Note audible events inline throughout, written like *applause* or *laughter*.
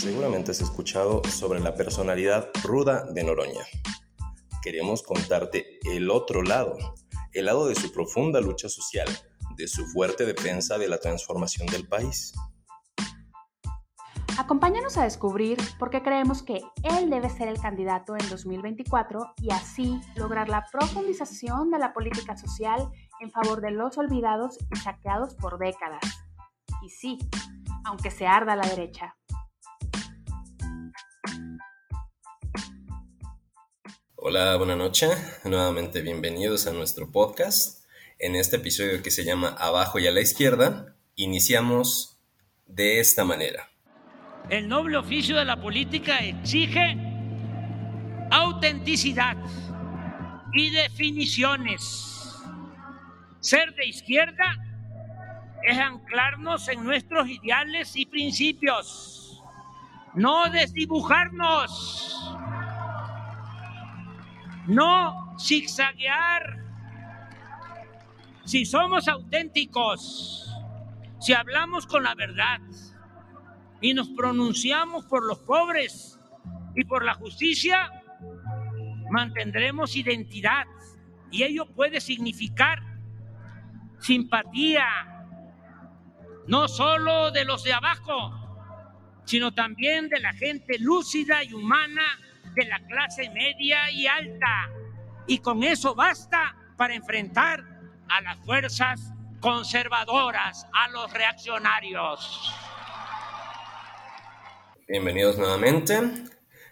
Seguramente has escuchado sobre la personalidad ruda de Noroña. Queremos contarte el otro lado, el lado de su profunda lucha social, de su fuerte defensa de la transformación del país. Acompáñanos a descubrir por qué creemos que él debe ser el candidato en 2024 y así lograr la profundización de la política social en favor de los olvidados y saqueados por décadas. Y sí, aunque se arda la derecha. Hola, buena noche. Nuevamente bienvenidos a nuestro podcast. En este episodio que se llama Abajo y a la izquierda, iniciamos de esta manera. El noble oficio de la política exige autenticidad y definiciones. Ser de izquierda es anclarnos en nuestros ideales y principios, no desdibujarnos, no zigzaguear. Si somos auténticos, si hablamos con la verdad, y nos pronunciamos por los pobres y por la justicia, mantendremos identidad y ello puede significar simpatía, no solo de los de abajo, sino también de la gente lúcida y humana de la clase media y alta. Y con eso basta para enfrentar a las fuerzas conservadoras, a los reaccionarios. Bienvenidos nuevamente.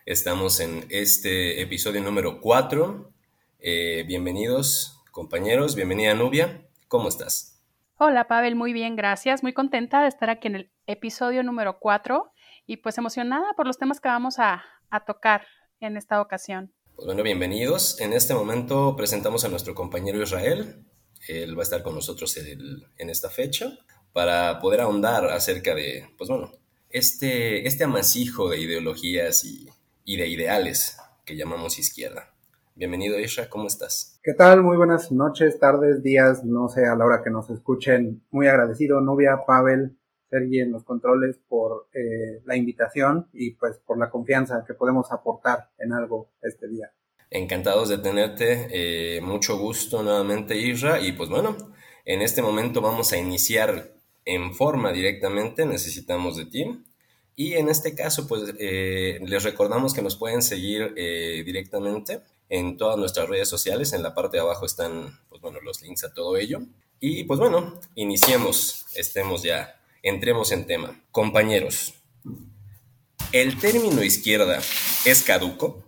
Estamos en este episodio número 4. Eh, bienvenidos, compañeros. Bienvenida, Nubia. ¿Cómo estás? Hola, Pavel. Muy bien, gracias. Muy contenta de estar aquí en el episodio número 4 y pues emocionada por los temas que vamos a, tocar en esta ocasión. Pues bueno, bienvenidos. En este momento presentamos a nuestro compañero Israel. Él va a estar con nosotros en esta fecha para poder ahondar acerca de, pues bueno, este, este amasijo de ideologías y, de ideales que llamamos izquierda. Bienvenido Isra, ¿cómo estás? ¿Qué tal? Muy buenas noches, tardes, días, no sé, a la hora que nos escuchen. Muy agradecido, Nubia, Pavel, Sergi en los controles por eh, la invitación y pues por la confianza que podemos aportar en algo este día. Encantados de tenerte, eh, mucho gusto nuevamente Isra y pues bueno, en este momento vamos a iniciar en forma directamente, necesitamos de ti. Y en este caso, pues eh, les recordamos que nos pueden seguir eh, directamente en todas nuestras redes sociales. En la parte de abajo están, pues bueno, los links a todo ello. Y pues bueno, iniciemos, estemos ya, entremos en tema. Compañeros, ¿el término izquierda es caduco?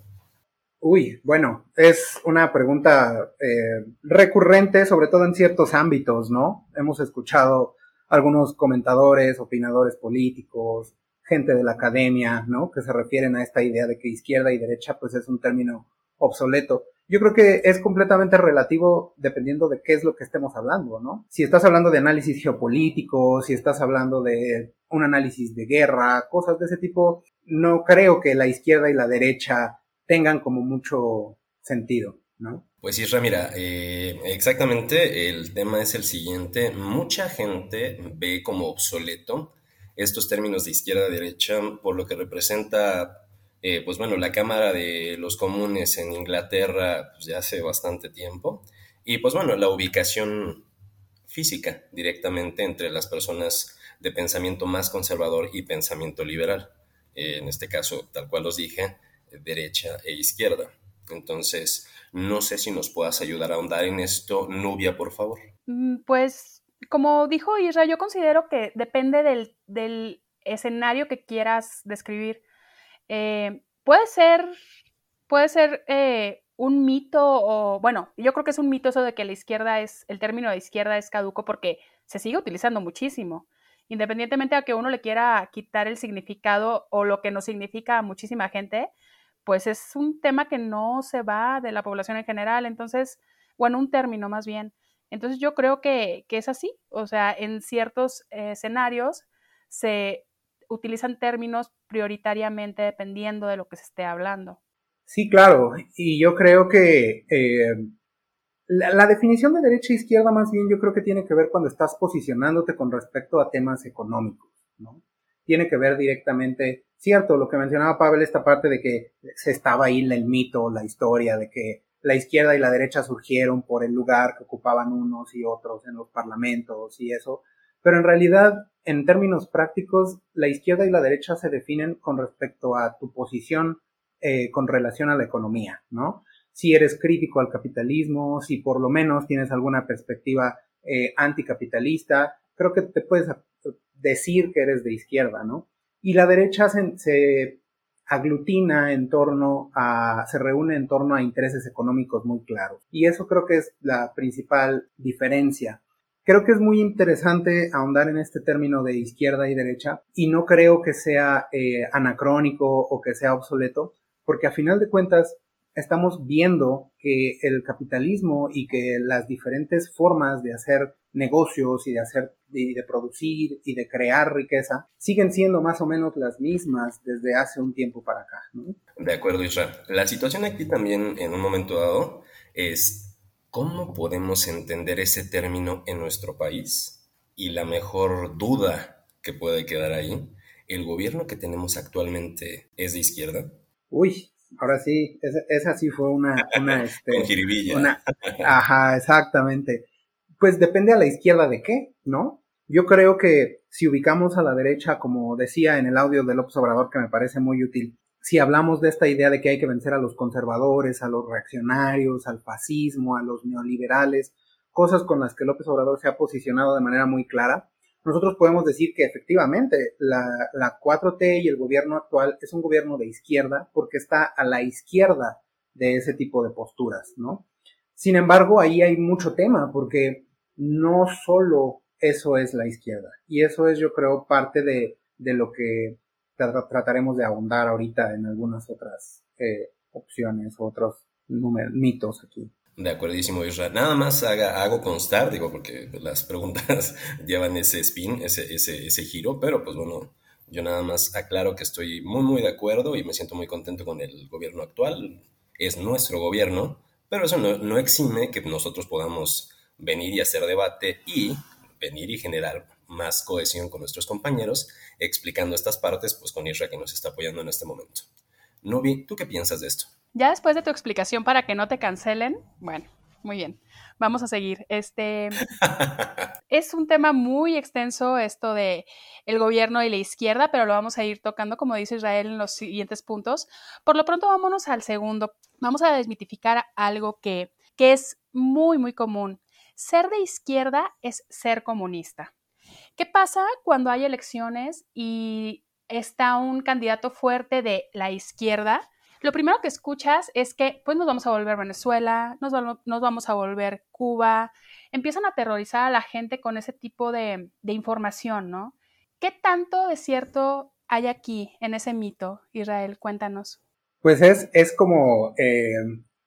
Uy, bueno, es una pregunta eh, recurrente, sobre todo en ciertos ámbitos, ¿no? Hemos escuchado algunos comentadores, opinadores políticos, gente de la academia, ¿no? Que se refieren a esta idea de que izquierda y derecha pues es un término obsoleto. Yo creo que es completamente relativo dependiendo de qué es lo que estemos hablando, ¿no? Si estás hablando de análisis geopolítico, si estás hablando de un análisis de guerra, cosas de ese tipo, no creo que la izquierda y la derecha tengan como mucho sentido, ¿no? Pues Isra, mira, eh, exactamente el tema es el siguiente. Mucha gente ve como obsoleto estos términos de izquierda-derecha por lo que representa, eh, pues bueno, la Cámara de los Comunes en Inglaterra pues, ya hace bastante tiempo. Y pues bueno, la ubicación física directamente entre las personas de pensamiento más conservador y pensamiento liberal. Eh, en este caso, tal cual os dije, derecha e izquierda. Entonces, no sé si nos puedas ayudar a ahondar en esto, Nubia, por favor. Mm, pues, como dijo Israel, yo considero que depende del, escenario que quieras describir. Eh, puede ser, puede ser eh, un mito o, bueno, yo creo que es un mito eso de que la izquierda es, el término de izquierda es caduco porque se sigue utilizando muchísimo. Independientemente de que uno le quiera quitar el significado o lo que nos significa a muchísima gente, pues es un tema que no se va de la población en general, entonces, bueno, un término más bien. Entonces yo creo que, es así, o sea, en ciertos escenarios se utilizan términos prioritariamente dependiendo de lo que se esté hablando. Sí, claro, y yo creo que eh, la, la, definición de derecha e izquierda más bien yo creo que tiene que ver cuando estás posicionándote con respecto a temas económicos, ¿no? tiene que ver directamente, cierto, lo que mencionaba Pavel, esta parte de que se estaba ahí el mito, la historia de que la izquierda y la derecha surgieron por el lugar que ocupaban unos y otros en los parlamentos y eso, pero en realidad, en términos prácticos, la izquierda y la derecha se definen con respecto a tu posición eh, con relación a la economía, ¿no? Si eres crítico al capitalismo, si por lo menos tienes alguna perspectiva eh, anticapitalista, creo que te puedes decir que eres de izquierda, ¿no? Y la derecha se, se aglutina en torno a, se reúne en torno a intereses económicos muy claros. Y eso creo que es la principal diferencia Creo que es muy interesante ahondar en este término de izquierda y derecha y no creo que sea eh, anacrónico o que sea obsoleto, porque a final de cuentas estamos viendo que el capitalismo y que las diferentes formas de hacer negocios y de hacer de producir y de crear riqueza siguen siendo más o menos las mismas desde hace un tiempo para acá. De acuerdo, Israel. La situación aquí también en un momento dado es ¿Cómo podemos entender ese término en nuestro país? Y la mejor duda que puede quedar ahí, ¿el gobierno que tenemos actualmente es de izquierda? Uy, ahora sí, esa, sí fue una... una, *laughs* este, una Ajá, exactamente. Pues depende a la izquierda de qué, ¿no? Yo creo que si ubicamos a la derecha, como decía en el audio del observador, que me parece muy útil, si hablamos de esta idea de que hay que vencer a los conservadores, a los reaccionarios, al fascismo, a los neoliberales, cosas con las que López Obrador se ha posicionado de manera muy clara, nosotros podemos decir que efectivamente la, la 4T y el gobierno actual es un gobierno de izquierda porque está a la izquierda de ese tipo de posturas, ¿no? Sin embargo, ahí hay mucho tema porque no solo eso es la izquierda y eso es yo creo parte de, de lo que trataremos de ahondar ahorita en algunas otras eh, opciones, otros mitos aquí. De acuerdísimo, Israel. Nada más hago constar, digo, porque las preguntas *laughs* llevan ese spin, ese, ese, ese giro, pero pues bueno, yo nada más aclaro que estoy muy, muy de acuerdo y me siento muy contento con el gobierno actual. Es nuestro gobierno, pero eso no, no exime que nosotros podamos venir y hacer debate y venir y generar más cohesión con nuestros compañeros, explicando estas partes, pues con Isra que nos está apoyando en este momento. Nubi, ¿tú qué piensas de esto? Ya después de tu explicación para que no te cancelen, bueno, muy bien. Vamos a seguir. Este *laughs* es un tema muy extenso esto de el gobierno y la izquierda, pero lo vamos a ir tocando, como dice Israel, en los siguientes puntos. Por lo pronto, vámonos al segundo. Vamos a desmitificar algo que, que es muy, muy común. Ser de izquierda es ser comunista. ¿Qué pasa cuando hay elecciones y está un candidato fuerte de la izquierda? Lo primero que escuchas es que pues nos vamos a volver Venezuela, nos, vamos a volver Cuba, empiezan a aterrorizar a la gente con ese tipo de, información, ¿no? ¿Qué tanto de cierto hay aquí en ese mito, Israel? Cuéntanos. Pues es, es como eh,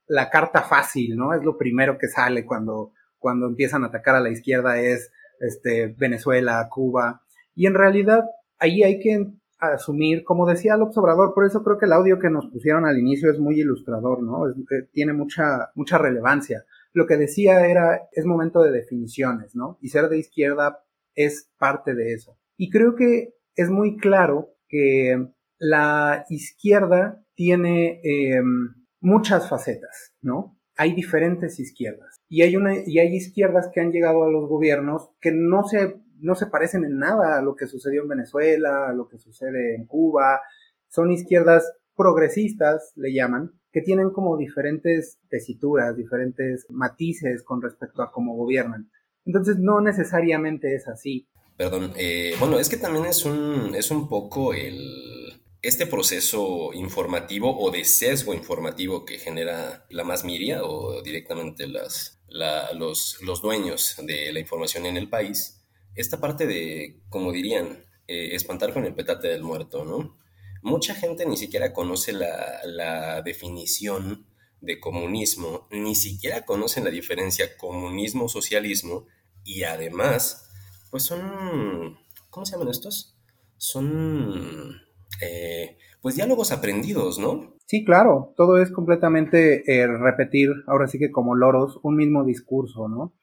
la carta fácil, ¿no? Es lo primero que sale cuando, cuando empiezan a atacar a la izquierda, es este, Venezuela, Cuba. Y en realidad ahí hay que asumir, como decía el observador, por eso creo que el audio que nos pusieron al inicio es muy ilustrador, ¿no? Eh, tiene mucha, mucha relevancia. Lo que decía era, es momento de definiciones, ¿no? Y ser de izquierda es parte de eso. Y creo que es muy claro que la izquierda tiene em, muchas facetas, ¿no? Hay diferentes izquierdas y hay, una, y hay izquierdas que han llegado a los gobiernos que no se, no se parecen en nada a lo que sucedió en Venezuela, a lo que sucede en Cuba. Son izquierdas progresistas, le llaman, que tienen como diferentes tesituras, diferentes matices con respecto a cómo gobiernan. Entonces no necesariamente es así. Perdón, eh, bueno, es que también es un, es un poco el este proceso informativo o de sesgo informativo que genera la más miria o directamente los, los, dueños de la información en el país, esta parte de, como dirían, eh, espantar con el petate del muerto, ¿no? Mucha gente ni siquiera conoce la, la definición de comunismo, ni siquiera conocen la diferencia comunismo-socialismo y además, pues son, ¿cómo se llaman estos? Son eh, pues diálogos aprendidos, ¿no? Sí, claro, todo es completamente eh, repetir, ahora sí que como loros, un mismo discurso, ¿no?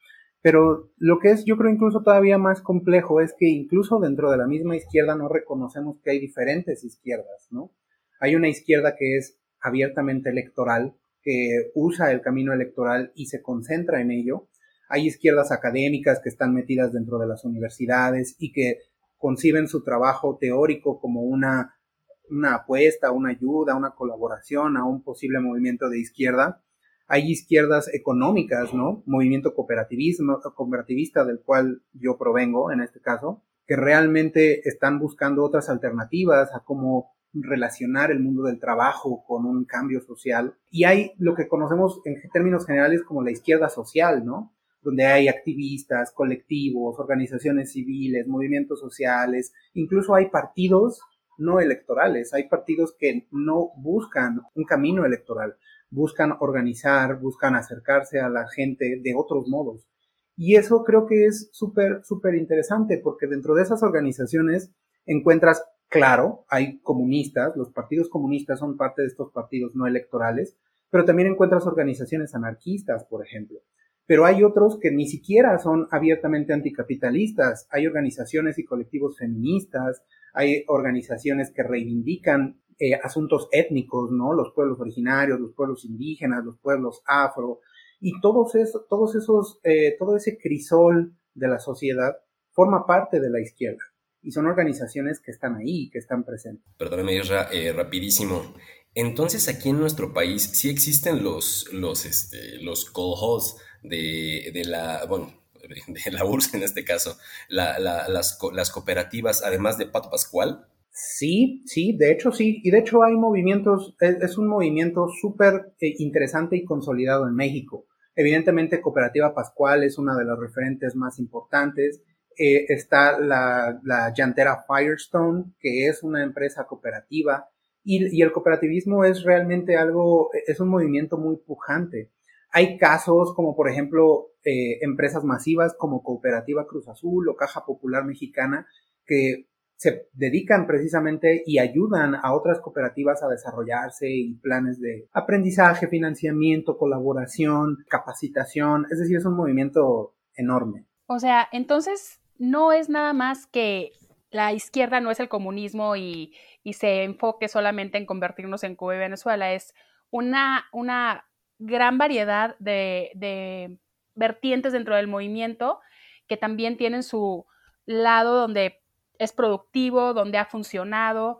Pero lo que es, yo creo, incluso todavía más complejo es que incluso dentro de la misma izquierda no reconocemos que hay diferentes izquierdas, ¿no? Hay una izquierda que es abiertamente electoral, que usa el camino electoral y se concentra en ello. Hay izquierdas académicas que están metidas dentro de las universidades y que conciben su trabajo teórico como una, una apuesta, una ayuda, una colaboración a un posible movimiento de izquierda. Hay izquierdas económicas, ¿no? Movimiento cooperativismo, cooperativista del cual yo provengo en este caso, que realmente están buscando otras alternativas a cómo relacionar el mundo del trabajo con un cambio social. Y hay lo que conocemos en términos generales como la izquierda social, ¿no? Donde hay activistas, colectivos, organizaciones civiles, movimientos sociales, incluso hay partidos no electorales, hay partidos que no buscan un camino electoral, buscan organizar, buscan acercarse a la gente de otros modos. Y eso creo que es súper, súper interesante porque dentro de esas organizaciones encuentras Claro, hay comunistas, los partidos comunistas son parte de estos partidos no electorales, pero también encuentras organizaciones anarquistas, por ejemplo. Pero hay otros que ni siquiera son abiertamente anticapitalistas. Hay organizaciones y colectivos feministas, hay organizaciones que reivindican eh, asuntos étnicos, ¿no? Los pueblos originarios, los pueblos indígenas, los pueblos afro, y todos esos, todos esos, eh, todo ese crisol de la sociedad forma parte de la izquierda y son organizaciones que están ahí, que están presentes. Perdóname, Isra, eh, rapidísimo. Entonces, aquí en nuestro país sí existen los, los, este, los de, de, la, bueno, *laughs* de la URSS en este caso, la, la, las, las cooperativas, además de Pato Pascual. Sí, sí, de hecho sí, y de hecho hay movimientos, es, un movimiento súper eh, interesante y consolidado en México. Evidentemente, Cooperativa Pascual es una de las referentes más importantes. Eh, está la, la, llantera Firestone, que es una empresa cooperativa, y, y, el cooperativismo es realmente algo, es un movimiento muy pujante. Hay casos como, por ejemplo, eh, empresas masivas como Cooperativa Cruz Azul o Caja Popular Mexicana, que se dedican precisamente y ayudan a otras cooperativas a desarrollarse y planes de aprendizaje, financiamiento, colaboración, capacitación. Es decir, es un movimiento enorme. O sea, entonces no es nada más que la izquierda no es el comunismo y, se enfoque solamente en convertirnos en Cuba y Venezuela, es una, una gran variedad de, vertientes dentro del movimiento que también tienen su lado donde es productivo, donde ha funcionado.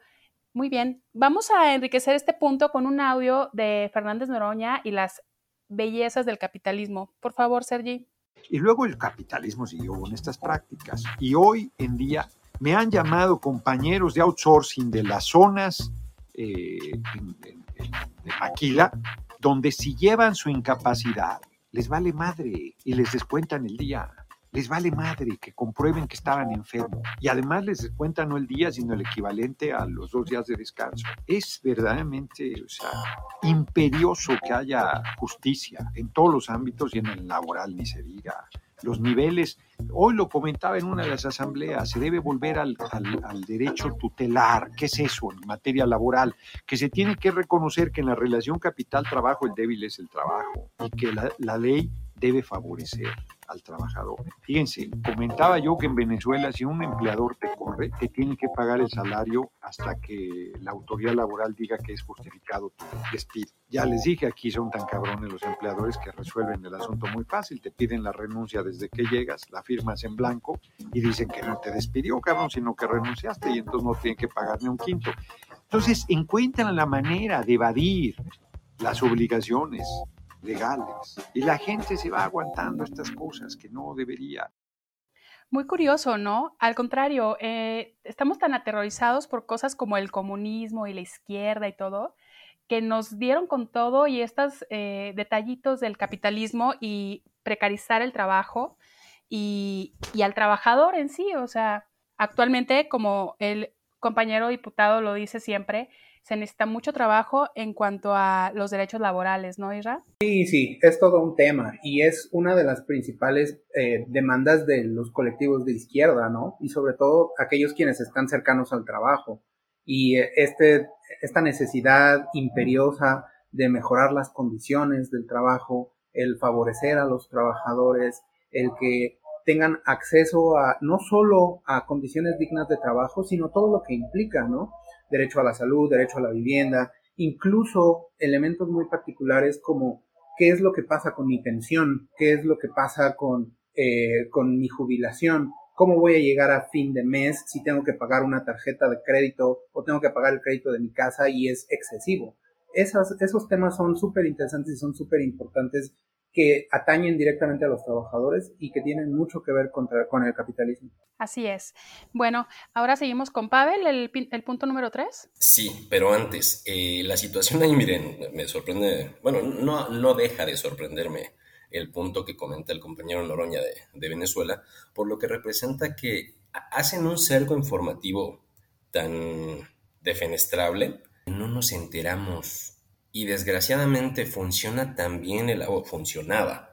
Muy bien, vamos a enriquecer este punto con un audio de Fernández Noroña y las bellezas del capitalismo. Por favor, Sergi. Y luego el capitalismo siguió con estas prácticas. Y hoy en día me han llamado compañeros de outsourcing de las zonas eh, de Maquila, donde si llevan su incapacidad, les vale madre y les descuentan el día les vale madre que comprueben que estaban enfermos y además les cuentan no el día, sino el equivalente a los dos días de descanso. Es verdaderamente imperioso que haya justicia en todos los ámbitos y en el laboral, ni se diga. Los niveles, hoy lo comentaba en una de las asambleas, se debe volver al, al, derecho tutelar. ¿Qué es eso en materia laboral? Que se tiene que reconocer que en la relación capital-trabajo el débil es el trabajo y que la ley debe favorecer al trabajador. Fíjense, comentaba yo que en Venezuela si un empleador te corre, te tiene que pagar el salario hasta que la autoridad laboral diga que es justificado tu despido. Ya les dije, aquí son tan cabrones los empleadores que resuelven el asunto muy fácil, te piden la renuncia desde que llegas, la firmas en blanco y dicen que no te despidió, cabrón, sino que renunciaste y entonces no tienen que pagar ni un quinto. Entonces encuentran la manera de evadir las obligaciones legales. Y la gente se va aguantando estas cosas que no debería. Muy curioso, ¿no? Al contrario, eh, estamos tan aterrorizados por cosas como el comunismo y la izquierda y todo, que nos dieron con todo y estos eh, detallitos del capitalismo y precarizar el trabajo y, y al trabajador en sí. O sea, actualmente, como el compañero diputado lo dice siempre, se necesita mucho trabajo en cuanto a los derechos laborales, ¿no, Isra? Sí, sí, es todo un tema y es una de las principales eh, demandas de los colectivos de izquierda, ¿no? Y sobre todo aquellos quienes están cercanos al trabajo. Y eh, este, esta necesidad imperiosa de mejorar las condiciones del trabajo, el favorecer a los trabajadores, el que tengan acceso a no solo a condiciones dignas de trabajo, sino todo lo que implica, ¿no? Derecho a la salud, derecho a la vivienda, incluso elementos muy particulares como qué es lo que pasa con mi pensión, qué es lo que pasa con, eh, con mi jubilación, cómo voy a llegar a fin de mes si tengo que pagar una tarjeta de crédito o tengo que pagar el crédito de mi casa y es excesivo. Esos temas son súper interesantes y son súper importantes que atañen directamente a los trabajadores y que tienen mucho que ver contra, con el capitalismo. Así es. Bueno, ahora seguimos con Pavel, el, el punto número tres. Sí, pero antes, eh, la situación ahí, miren, me sorprende, bueno, no, no deja de sorprenderme el punto que comenta el compañero Noroña de, de Venezuela, por lo que representa que hacen un cerco informativo tan defenestrable, no nos enteramos y desgraciadamente funciona también el o funcionaba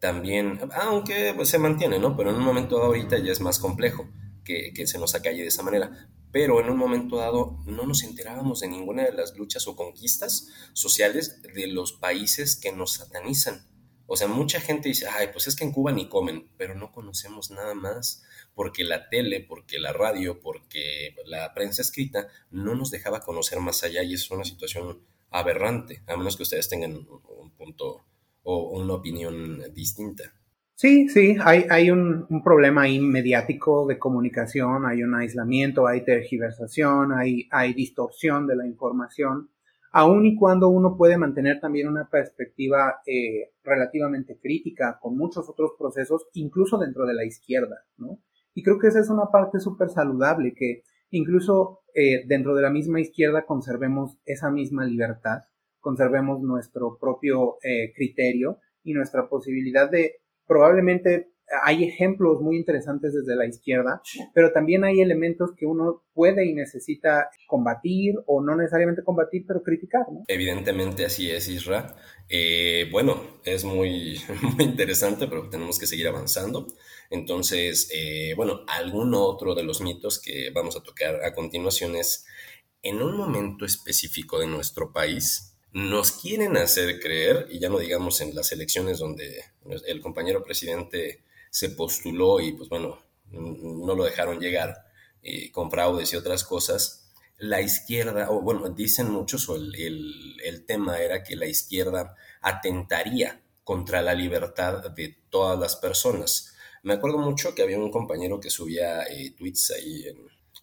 también, aunque pues, se mantiene, ¿no? Pero en un momento dado ahorita ya es más complejo que, que se nos acalle de esa manera. Pero en un momento dado no nos enterábamos de ninguna de las luchas o conquistas sociales de los países que nos satanizan. O sea, mucha gente dice, ay, pues es que en Cuba ni comen, pero no conocemos nada más, porque la tele, porque la radio, porque la prensa escrita no nos dejaba conocer más allá y es una situación aberrante, a menos que ustedes tengan un punto o una opinión distinta. Sí, sí, hay, hay un, un, problema ahí mediático de comunicación, hay un aislamiento, hay tergiversación, hay, hay distorsión de la información, aun y cuando uno puede mantener también una perspectiva eh, relativamente crítica con muchos otros procesos, incluso dentro de la izquierda, ¿no? Y creo que esa es una parte súper saludable, que incluso eh, dentro de la misma izquierda conservemos esa misma libertad, conservemos nuestro propio eh, criterio y nuestra posibilidad de probablemente hay ejemplos muy interesantes desde la izquierda, pero también hay elementos que uno puede y necesita combatir o no necesariamente combatir, pero criticar. ¿no? Evidentemente así es, Isra. Eh, bueno, es muy, *laughs* muy interesante, pero tenemos que seguir avanzando. Entonces, eh, bueno, algún otro de los mitos que vamos a tocar a continuación es, en un momento específico de nuestro país, nos quieren hacer creer, y ya no digamos en las elecciones donde el compañero presidente se postuló y pues bueno, no lo dejaron llegar eh, con fraudes y otras cosas, la izquierda, o bueno, dicen muchos, o el, el, tema era que la izquierda atentaría contra la libertad de todas las personas. Me acuerdo mucho que había un compañero que subía eh, tweets ahí en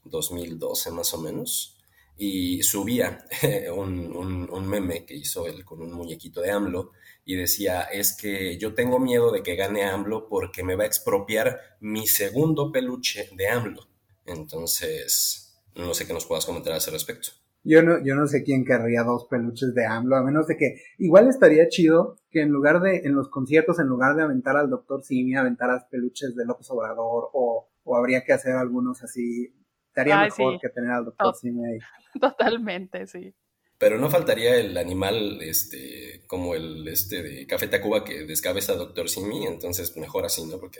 2012 más o menos, y subía *laughs* un, un, un, meme que hizo él con un muñequito de AMLO y decía, es que yo tengo miedo de que gane AMLO porque me va a expropiar mi segundo peluche de AMLO. Entonces, no sé qué nos puedas comentar a ese respecto. Yo no, yo no sé quién querría dos peluches de AMLO, a menos de que igual estaría chido que en lugar de, en los conciertos, en lugar de aventar al doctor Simi, aventaras peluches de López Obrador, o, o habría que hacer algunos así. Estaría mejor que tener al doctor Simi ahí. *laughs* Totalmente, sí. Pero no faltaría el animal, este, como el este de Café Tacuba que descabeza a Doctor Simi, entonces mejor así, ¿no? Porque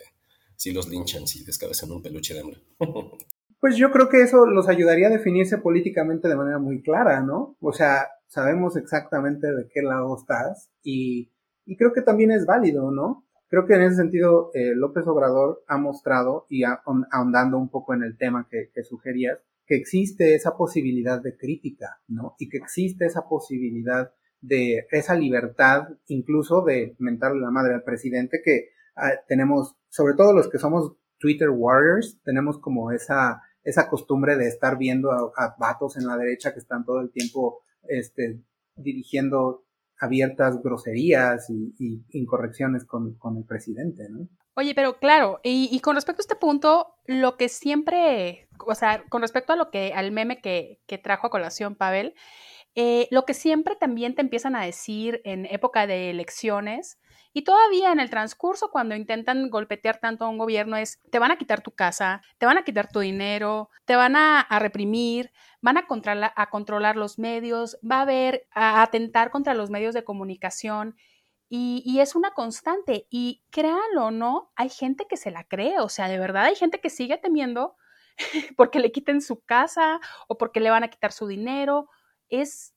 si los linchan si descabezan un peluche de hambre. *laughs* pues yo creo que eso los ayudaría a definirse políticamente de manera muy clara, ¿no? O sea, sabemos exactamente de qué lado estás y, y creo que también es válido, ¿no? Creo que en ese sentido eh, López Obrador ha mostrado, y ahondando un poco en el tema que, sugerías, que existe esa posibilidad de crítica, ¿no? Y que existe esa posibilidad de esa libertad, incluso de mentarle la madre al presidente, que ah, tenemos, sobre todo los que somos Twitter warriors, tenemos como esa, esa costumbre de estar viendo a, vatos en la derecha que están todo el tiempo, este, dirigiendo abiertas groserías y, incorrecciones con, con, el presidente, ¿no? Oye, pero claro, y, y, con respecto a este punto, lo que siempre, o sea, con respecto a lo que, al meme que, que trajo a colación Pavel, eh, lo que siempre también te empiezan a decir en época de elecciones y todavía en el transcurso cuando intentan golpetear tanto a un gobierno es, te van a quitar tu casa, te van a quitar tu dinero, te van a, reprimir, van a controlar, a controlar los medios, va a haber, a atentar contra los medios de comunicación. Y, es una constante. Y créanlo o no, hay gente que se la cree. O sea, de verdad hay gente que sigue temiendo *laughs* porque le quiten su casa o porque le van a quitar su dinero. Es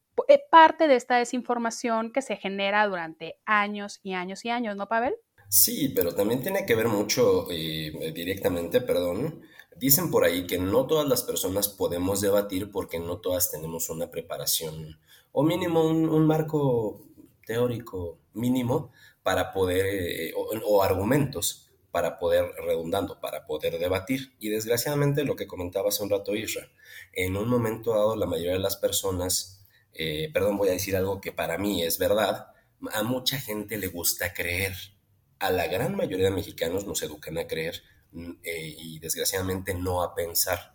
parte de esta desinformación que se genera durante años y años y años, ¿no, Pavel? Sí, pero también tiene que ver mucho eh, directamente, perdón. Dicen por ahí que no todas las personas podemos debatir porque no todas tenemos una preparación o mínimo un, marco teórico mínimo para poder, eh, o, argumentos para poder, redundando, para poder debatir. Y desgraciadamente lo que comentaba hace un rato Isra, en un momento dado la mayoría de las personas, eh, perdón, voy a decir algo que para mí es verdad, a mucha gente le gusta creer a la gran mayoría de mexicanos nos educan a creer mm, eh, y desgraciadamente no a pensar.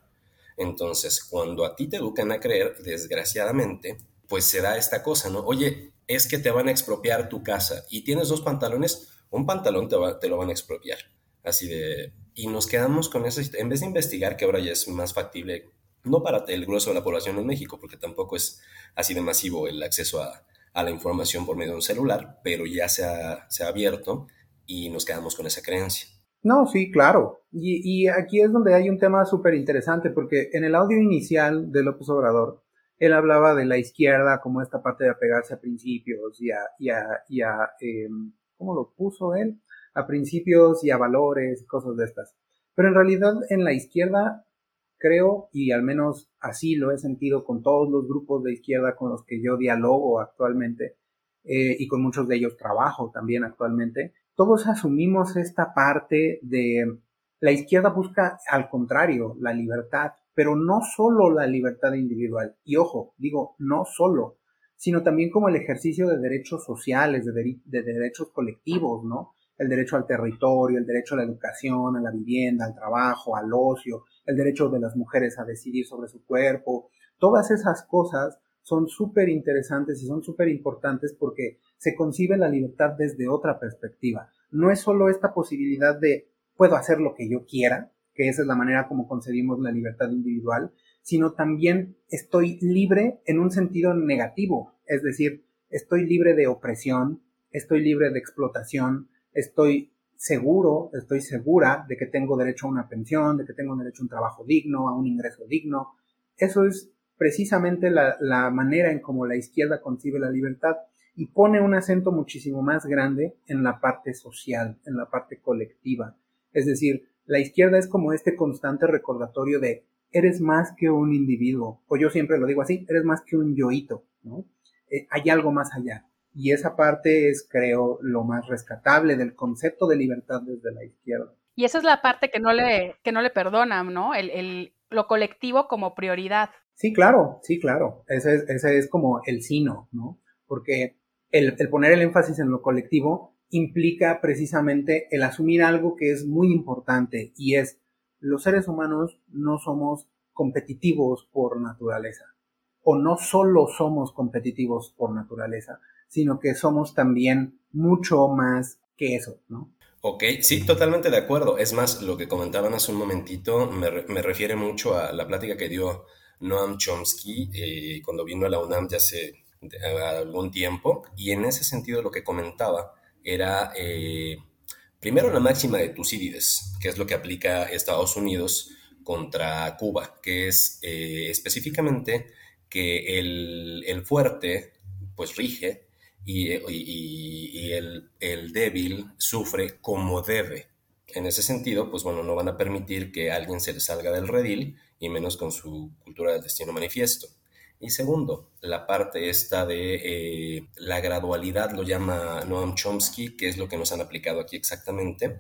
Entonces, cuando a ti te educan a creer, desgraciadamente, pues se da esta cosa, ¿no? Oye, es que te van a expropiar tu casa y tienes dos pantalones, un pantalón te, te lo van a expropiar. Así de... Y nos quedamos con eso, en vez de investigar, que ahora ya es más factible, no para el grueso de la población en México, porque tampoco es así de masivo el acceso a, a la información por medio de un celular, pero ya se ha, abierto y nos quedamos con esa creencia. No, sí, claro. Y, aquí es donde hay un tema súper interesante, porque en el audio inicial de López Obrador, él hablaba de la izquierda como esta parte de apegarse a principios y a, y y a em, ¿cómo lo puso él? A principios y a valores y cosas de estas. Pero en realidad en la izquierda creo, y al menos así lo he sentido con todos los grupos de izquierda con los que yo dialogo actualmente, eh, y con muchos de ellos trabajo también actualmente, todos asumimos esta parte de la izquierda busca al contrario la libertad, pero no solo la libertad individual. Y ojo, digo, no solo, sino también como el ejercicio de derechos sociales, de, de derechos colectivos, ¿no? El derecho al territorio, el derecho a la educación, a la vivienda, al trabajo, al ocio, el derecho de las mujeres a decidir sobre su cuerpo. Todas esas cosas son súper interesantes y son súper importantes porque se concibe la libertad desde otra perspectiva. No es solo esta posibilidad de puedo hacer lo que yo quiera, que esa es la manera como concebimos la libertad individual, sino también estoy libre en un sentido negativo, es decir, estoy libre de opresión, estoy libre de explotación, estoy seguro, estoy segura de que tengo derecho a una pensión, de que tengo derecho a un trabajo digno, a un ingreso digno. Eso es precisamente la, manera en cómo la izquierda concibe la libertad y pone un acento muchísimo más grande en la parte social, en la parte colectiva. Es decir, la izquierda es como este constante recordatorio de eres más que un individuo, o yo siempre lo digo así, eres más que un yoito, ¿no? Eh, hay algo más allá. Y esa parte es, creo, lo más rescatable del concepto de libertad desde la izquierda. Y esa es la parte que no le, que no le perdonan, ¿no? El, el, lo colectivo como prioridad. Sí, claro, sí, claro. Ese es, ese es como el sino, ¿no? Porque el, el poner el énfasis en lo colectivo implica precisamente el asumir algo que es muy importante y es los seres humanos no somos competitivos por naturaleza o no solo somos competitivos por naturaleza, sino que somos también mucho más que eso, ¿no? Ok, sí, totalmente de acuerdo. Es más, lo que comentaban hace un momentito me, me refiere mucho a la plática que dio Noam Chomsky eh, cuando vino a la UNAM ya hace algún tiempo, y en ese sentido lo que comentaba era, eh, primero, la máxima de Tucídides, que es lo que aplica Estados Unidos contra Cuba, que es eh, específicamente que el, fuerte pues rige y, el, débil sufre como debe. En ese sentido, pues bueno, no van a permitir que alguien se le salga del redil y menos con su cultura del destino manifiesto. Y segundo, la parte esta de eh, la gradualidad, lo llama Noam Chomsky, que es lo que nos han aplicado aquí exactamente,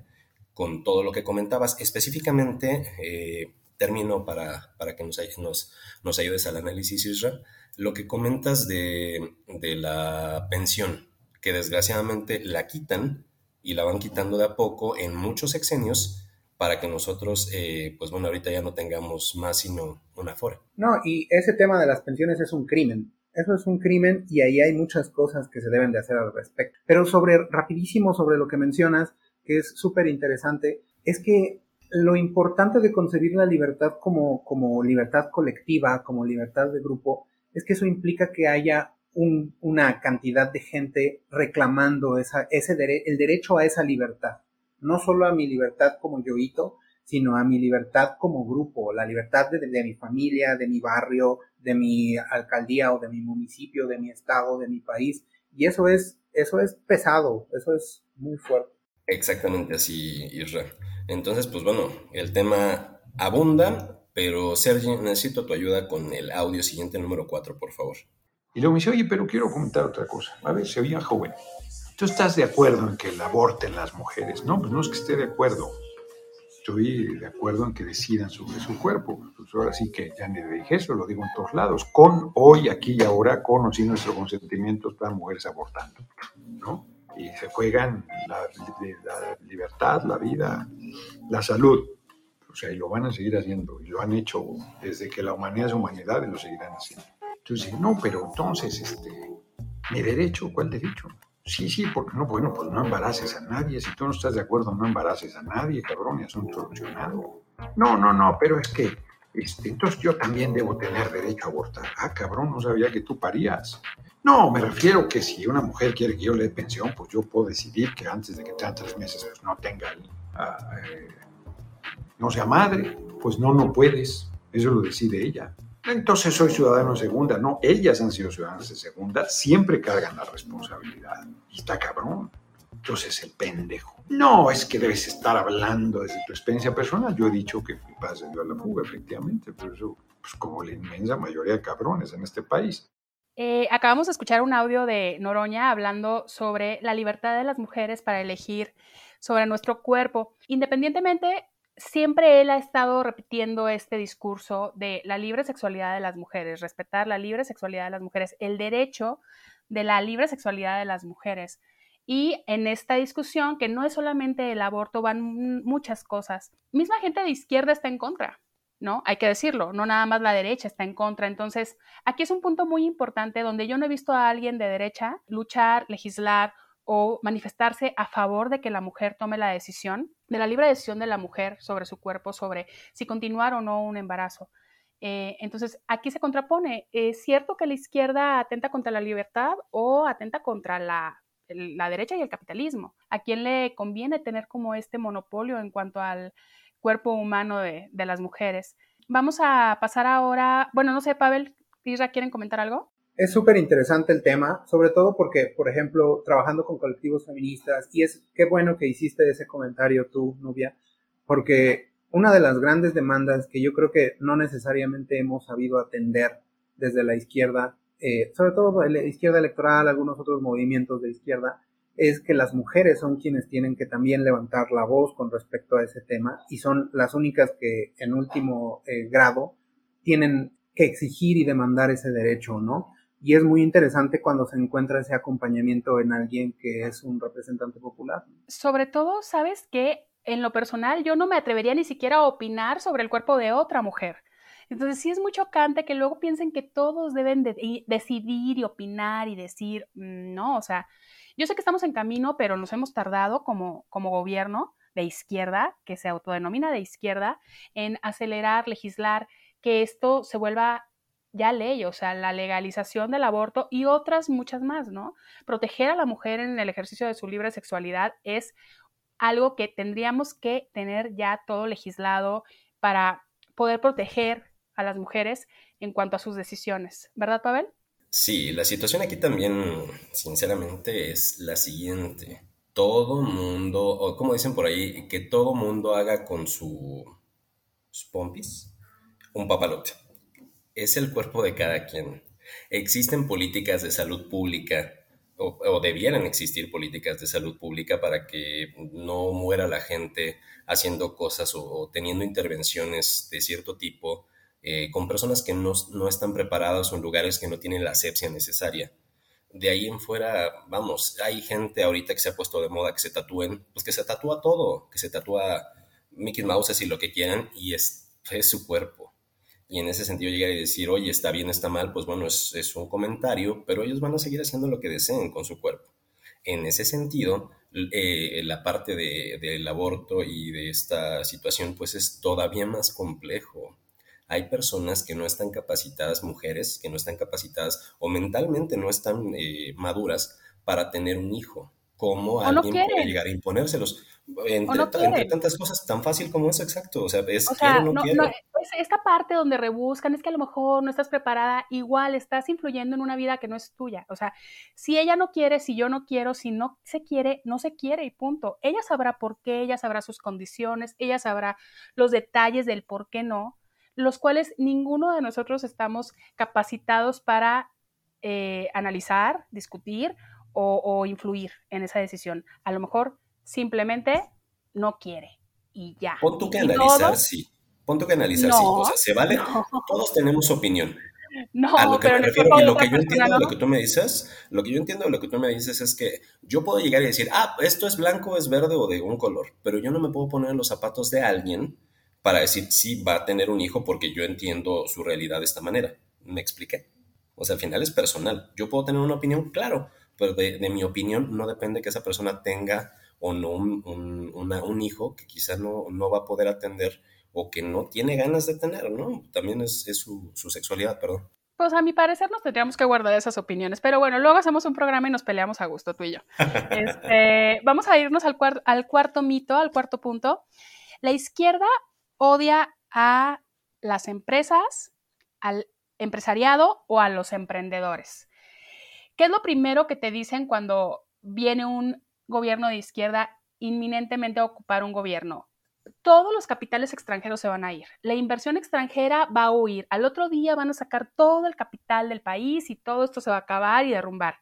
con todo lo que comentabas. Específicamente, eh, termino para, para que nos, ayudes al análisis, Isra, lo que comentas de, de la pensión, que desgraciadamente la quitan y la van quitando de a poco en muchos exenios para que nosotros, eh, pues bueno, ahorita ya no tengamos más sino una fora. No, y ese tema de las pensiones es un crimen. Eso es un crimen y ahí hay muchas cosas que se deben de hacer al respecto. Pero sobre, rapidísimo sobre lo que mencionas, que es súper interesante, es que lo importante de concebir la libertad como, como libertad colectiva, como libertad de grupo, es que eso implica que haya un, una cantidad de gente reclamando esa, ese el derecho a esa libertad no solo a mi libertad como yoito, sino a mi libertad como grupo, la libertad de, mi familia, de mi barrio, de mi alcaldía o de mi municipio, de mi estado, de mi país. Y eso es, eso es pesado, eso es muy fuerte. Exactamente así, Israel. Entonces, pues bueno, el tema abunda, pero Sergi, necesito tu ayuda con el audio siguiente número 4, por favor. Y luego me dice, oye, pero quiero comentar otra cosa. A ver, se oía joven. ¿Tú estás de acuerdo en que la aborten las mujeres? No, pues no es que esté de acuerdo. Estoy de acuerdo en que decidan sobre su cuerpo. Pues ahora sí que ya ni dije eso, lo digo en todos lados. Con, hoy, aquí y ahora, con o sin nuestro consentimiento, están mujeres abortando. ¿No? Y se juegan la, libertad, la vida, la salud. O sea, y lo van a seguir haciendo. Y lo han hecho desde que la humanidad es humanidad y lo seguirán haciendo. Entonces, no, pero entonces, este, mi derecho, ¿cuál derecho? Sí, sí, porque no, bueno, pues no embaraces a nadie. Si tú no estás de acuerdo, no embaraces a nadie, cabrón, un solucionado. No, no, no, pero es que, este, entonces yo también debo tener derecho a abortar. Ah, cabrón, no sabía que tú parías. No, me refiero que si una mujer quiere que yo le dé pensión, pues yo puedo decidir que antes de que tenga tres meses, pues no tenga, ah, eh, no sea madre. Pues no, no puedes. Eso lo decide ella entonces soy ciudadano de segunda. No, ellas han sido ciudadanas de segunda, siempre cargan la responsabilidad. Y está cabrón. Entonces el pendejo. No, es que debes estar hablando desde tu experiencia personal. Yo he dicho que padre se dio a la fuga, efectivamente, pero eso, pues como la inmensa mayoría de cabrones en este país. Eh, acabamos de escuchar un audio de Noroña hablando sobre la libertad de las mujeres para elegir sobre nuestro cuerpo. Independientemente siempre él ha estado repitiendo este discurso de la libre sexualidad de las mujeres, respetar la libre sexualidad de las mujeres, el derecho de la libre sexualidad de las mujeres. Y en esta discusión, que no es solamente el aborto, van muchas cosas. Misma gente de izquierda está en contra, ¿no? Hay que decirlo, no nada más la derecha está en contra. Entonces, aquí es un punto muy importante donde yo no he visto a alguien de derecha luchar, legislar o manifestarse a favor de que la mujer tome la decisión, de la libre decisión de la mujer sobre su cuerpo, sobre si continuar o no un embarazo. Eh, entonces, aquí se contrapone. ¿Es cierto que la izquierda atenta contra la libertad o atenta contra la, la derecha y el capitalismo? ¿A quién le conviene tener como este monopolio en cuanto al cuerpo humano de, las mujeres? Vamos a pasar ahora, bueno, no sé, Pavel, Isra, ¿quieren comentar algo? es súper interesante el tema, sobre todo porque, por ejemplo, trabajando con colectivos feministas, y es qué bueno que hiciste ese comentario tú, Nubia, porque una de las grandes demandas que yo creo que no necesariamente hemos sabido atender desde la izquierda, eh, sobre todo la izquierda electoral, algunos otros movimientos de izquierda, es que las mujeres son quienes tienen que también levantar la voz con respecto a ese tema y son las únicas que en último eh, grado tienen que exigir y demandar ese derecho, ¿no? y es muy interesante cuando se encuentra ese acompañamiento en alguien que es un representante popular. Sobre todo, sabes que en lo personal yo no me atrevería ni siquiera a opinar sobre el cuerpo de otra mujer. Entonces sí es muy chocante que luego piensen que todos deben decidir y opinar y decir, mm, no, o sea, yo sé que estamos en camino, pero nos hemos tardado como, como gobierno de izquierda, que se autodenomina de izquierda, en acelerar, legislar, que esto se vuelva ya ley, o sea, la legalización del aborto y otras muchas más, ¿no? Proteger a la mujer en el ejercicio de su libre sexualidad es algo que tendríamos que tener ya todo legislado para poder proteger a las mujeres en cuanto a sus decisiones, ¿verdad, Pavel? Sí, la situación aquí también, sinceramente, es la siguiente. Todo mundo, o como dicen por ahí, que todo mundo haga con su, pompis un papalote es el cuerpo de cada quien. Existen políticas de salud pública o, debieran existir políticas de salud pública para que no muera la gente haciendo cosas o, teniendo intervenciones de cierto tipo eh, con personas que no, no, están preparadas o en lugares que no tienen la asepsia necesaria. De ahí en fuera, vamos, hay gente ahorita que se ha puesto de moda que se tatúen, pues que se tatúa todo, que se tatúa Mickey Mouse y lo que quieran y es, es su cuerpo y en ese sentido llegar y decir, oye, está bien, está mal, pues bueno, es, un comentario, pero ellos van a seguir haciendo lo que deseen con su cuerpo. En ese sentido, eh, la parte del aborto y de esta situación, pues es todavía más complejo. Hay personas que no están capacitadas, mujeres que no están capacitadas o mentalmente no están eh, maduras para tener un hijo cómo alguien puede llegar a imponérselos. Entre, tantas cosas, tan fácil como eso, exacto. O sea, es quiero, no, quiero. esta parte donde rebuscan es que a lo mejor no estás preparada, igual estás influyendo en una vida que no es tuya. O sea, si ella no quiere, si yo no quiero, si no se quiere, no se quiere y punto. Ella sabrá por qué, ella sabrá sus condiciones, ella sabrá los detalles del por qué no, los cuales ninguno de nosotros estamos capacitados para eh, analizar, discutir o, influir en esa decisión. A lo mejor simplemente no quiere y ya. Pon tú que analizar, sí. Pon tú que analizar, sí. O sea, se vale. *laughs* Todos tenemos opinión. No, a lo que me refiero y lo que yo entiendo de lo que tú me dices, lo que yo entiendo de lo que tú me dices es que yo puedo llegar y decir, ah, esto es blanco, es verde o de un color, pero yo no me puedo poner en los zapatos de alguien para decir si va a tener un hijo porque yo entiendo su realidad de esta manera. ¿Me expliqué? O sea, al final es personal. Yo puedo tener una opinión, claro, pero de, mi opinión no depende que esa persona tenga o no un, hijo que quizá no, no, va a poder atender o que no tiene ganas de tener, ¿no? También es, su, sexualidad, perdón. Pues a mi parecer nos tendríamos que guardar esas opiniones, pero bueno, luego hacemos un programa y nos peleamos a gusto tú y yo. *laughs* Este, vamos a irnos al, al cuarto mito, al cuarto punto. La izquierda odia a las empresas, al empresariado o a los emprendedores. ¿Qué es lo primero que te dicen cuando viene un gobierno de izquierda inminentemente a ocupar un gobierno? Todos los capitales extranjeros se van a ir. La inversión extranjera va a huir. Al otro día van a sacar todo el capital del país y todo esto se va a acabar y derrumbar.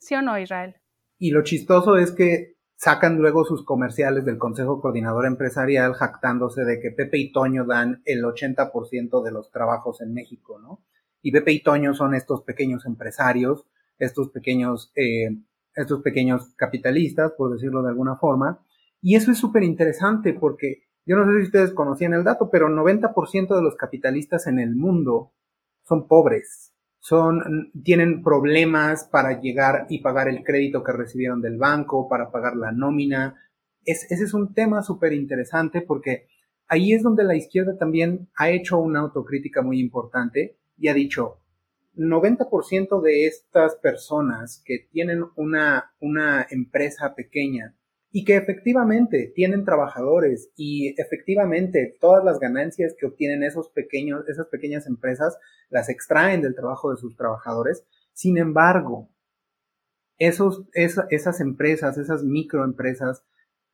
¿Sí o no, Israel? Y lo chistoso es que sacan luego sus comerciales del Consejo Coordinador Empresarial jactándose de que Pepe y Toño dan el 80% de los trabajos en México, ¿no? Y Pepe y Toño son estos pequeños empresarios estos pequeños, eh, estos pequeños capitalistas, por decirlo de alguna forma. Y eso es súper interesante porque yo no sé si ustedes conocían el dato, pero 90% de los capitalistas en el mundo son pobres, son, tienen problemas para llegar y pagar el crédito que recibieron del banco, para pagar la nómina. ese es un tema súper interesante porque ahí es donde la izquierda también ha hecho una autocrítica muy importante y ha dicho, 90% de estas personas que tienen una, una empresa pequeña y que efectivamente tienen trabajadores y efectivamente todas las ganancias que obtienen esos pequeños, esas pequeñas empresas las extraen del trabajo de sus trabajadores. Sin embargo, esos, esas empresas, esas microempresas,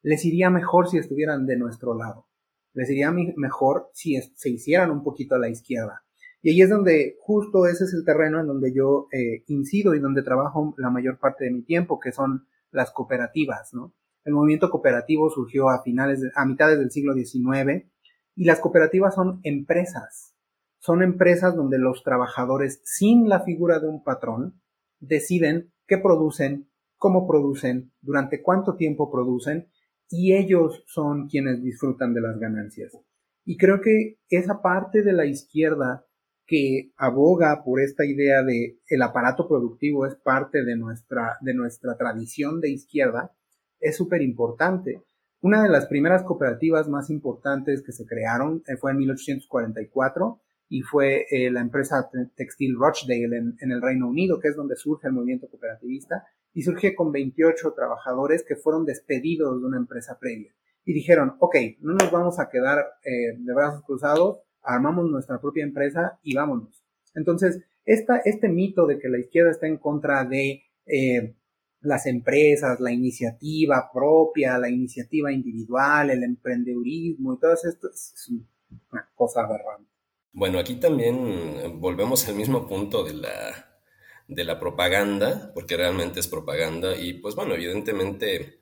les iría mejor si estuvieran de nuestro lado. Les iría mejor si se hicieran un poquito a la izquierda. Y ahí es donde justo ese es el terreno en donde yo eh, incido y donde trabajo la mayor parte de mi tiempo, que son las cooperativas, ¿no? El movimiento cooperativo surgió a finales, a mitades del siglo XIX y las cooperativas son empresas. Son empresas donde los trabajadores, sin la figura de un patrón, deciden qué producen, cómo producen, durante cuánto tiempo producen y ellos son quienes disfrutan de las ganancias. Y creo que esa parte de la izquierda que aboga por esta idea de el aparato productivo es parte de nuestra, de nuestra tradición de izquierda, es súper importante. Una de las primeras cooperativas más importantes que se crearon eh, fue en 1844 y fue eh, la empresa textil Rochdale en, el Reino Unido, que es donde surge el movimiento cooperativista, y surge con 28 trabajadores que fueron despedidos de una empresa previa. Y dijeron, ok, no nos vamos a quedar eh, de brazos cruzados, armamos nuestra propia empresa y vámonos. Entonces, esta, este mito de que la izquierda está en contra de las empresas, la iniciativa propia, la iniciativa individual, el emprendedurismo y todo esto es una cosa aberrante. Bueno, aquí también volvemos al mismo punto de la, de la propaganda, porque realmente es propaganda y pues bueno, evidentemente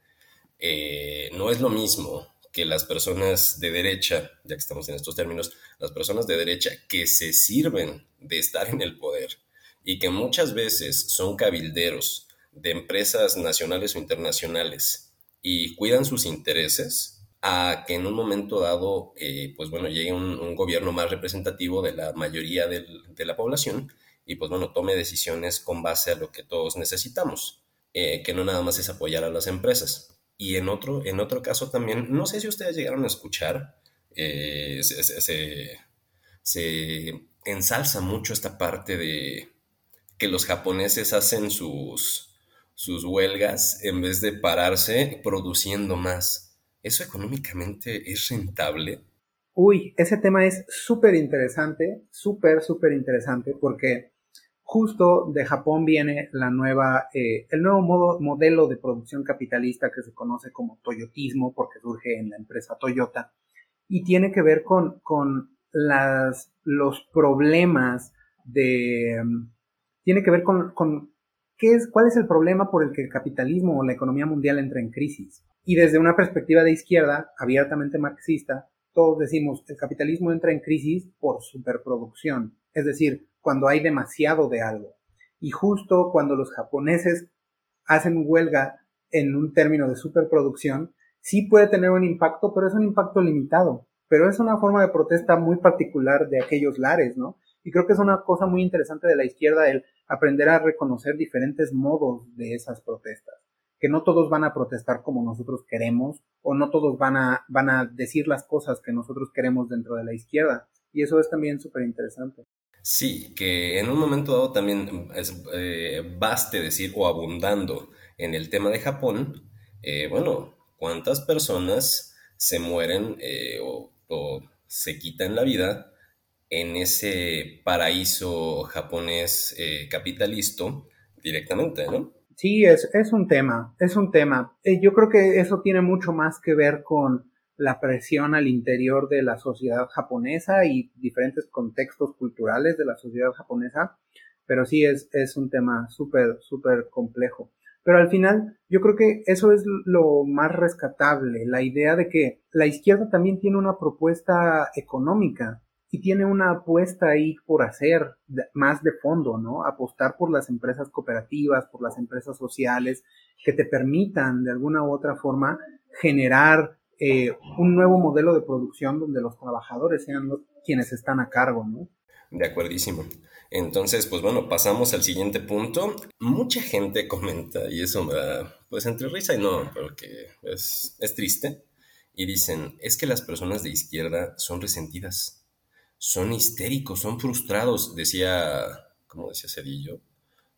eh, no es lo mismo que las personas de derecha, ya que estamos en estos términos, las personas de derecha que se sirven de estar en el poder y que muchas veces son cabilderos de empresas nacionales o internacionales y cuidan sus intereses, a que en un momento dado, eh, pues bueno, llegue un, gobierno más representativo de la mayoría de la población y pues bueno, tome decisiones con base a lo que todos necesitamos, eh, que no nada más es apoyar a las empresas. Y en otro, en otro caso también, no sé si ustedes llegaron a escuchar, eh, se, ensalza mucho esta parte de que los japoneses hacen sus, sus huelgas en vez de pararse produciendo más. ¿Eso económicamente es rentable? Uy, ese tema es súper interesante, súper, súper interesante, porque justo de Japón viene la nueva, eh, el nuevo modo, modelo de producción capitalista que se conoce como toyotismo, porque surge en la empresa Toyota, y tiene que ver con, con las, los problemas de, tiene que ver con cuál es el problema por el que el capitalismo o la economía mundial entra en crisis. Y desde una perspectiva de izquierda, abiertamente marxista, todos decimos, el capitalismo entra en crisis por superproducción, es decir, cuando hay demasiado de algo. Y justo cuando los japoneses hacen huelga en un término de superproducción, sí puede tener un impacto, pero es un impacto limitado. Pero es una forma de protesta muy particular de aquellos lares, ¿no? Y creo que es una cosa muy interesante de la izquierda el aprender a reconocer diferentes modos de esas protestas que no todos van a protestar como nosotros queremos o no todos van a, van a decir las cosas que nosotros queremos dentro de la izquierda. Y eso es también súper interesante. Sí, que en un momento dado también es, eh, baste decir o abundando en el tema de Japón, eh, bueno, ¿cuántas personas se mueren eh, o, o se quitan la vida en ese paraíso japonés capitalista directamente, ¿no? Sí, es, es un tema, es un tema. Eh, yo creo que eso tiene mucho más que ver con la presión al interior de la sociedad japonesa y diferentes contextos culturales de la sociedad japonesa, pero sí es, es un tema súper, súper complejo. Pero al final, yo creo que eso es lo más rescatable, la idea de que la izquierda también tiene una propuesta económica y tiene una apuesta ahí por hacer más de fondo, ¿no? Apostar por las empresas cooperativas, por las empresas sociales, que te permitan de alguna u otra forma generar eh, un nuevo modelo de producción donde los trabajadores sean los, quienes están a cargo, ¿no? De acuerdísimo. Entonces, pues bueno, pasamos al siguiente punto. Mucha gente comenta, y eso me da, pues entre risa y no, porque es, es triste, y dicen, es que las personas de izquierda son resentidas son histéricos, son frustrados, decía, ¿cómo decía Cedillo?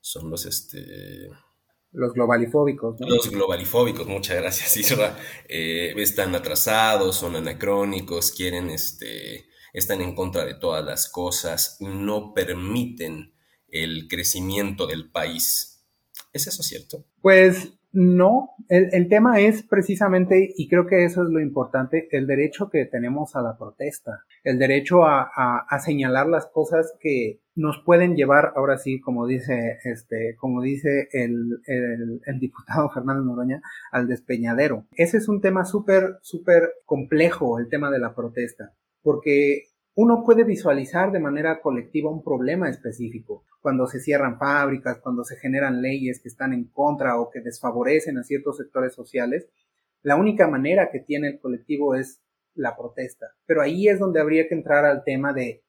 Son los, este... Los globalifóbicos, ¿no? Los globalifóbicos, muchas gracias, *laughs* Isra. Eh, están atrasados, son anacrónicos, quieren, este, están en contra de todas las cosas, no permiten el crecimiento del país. ¿Es eso cierto? Pues no, el, tema es precisamente, y creo que eso es lo importante, el derecho que tenemos a la protesta, el derecho a, señalar las cosas que nos pueden llevar, ahora sí, como dice, este, como dice el, el diputado *laughs* Fernando Noroña, al despeñadero. Ese es un tema súper, súper complejo, el tema de la protesta, porque uno puede visualizar de manera colectiva un problema específico. Cuando se cierran fábricas, cuando se generan leyes que están en contra o que desfavorecen a ciertos sectores sociales, la única manera que tiene el colectivo es la protesta. Pero ahí es donde habría que entrar al tema de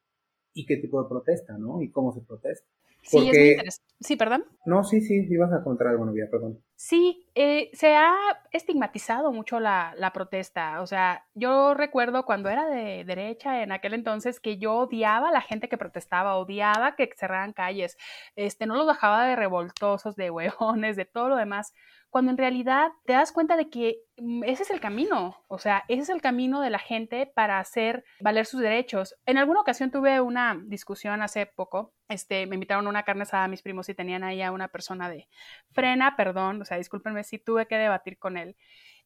¿y qué tipo de protesta, no? Y cómo se protesta. Sí, es Sí, perdón. No, sí, sí, ibas a contar algo, Novia, perdón. Sí, eh, se ha estigmatizado mucho la, la, protesta. O sea, yo recuerdo cuando era de derecha en aquel entonces que yo odiaba a la gente que protestaba, odiaba que cerraran calles, este, no los bajaba de revoltosos, de huevones, de todo lo demás cuando en realidad te das cuenta de que mm, ese es el camino, o sea, ese es el camino de la gente para hacer valer sus derechos. En alguna ocasión tuve una discusión hace poco, este, me invitaron a una carne asada a mis primos y tenían ahí a una persona de frena, perdón, o sea, discúlpenme si tuve que debatir con él.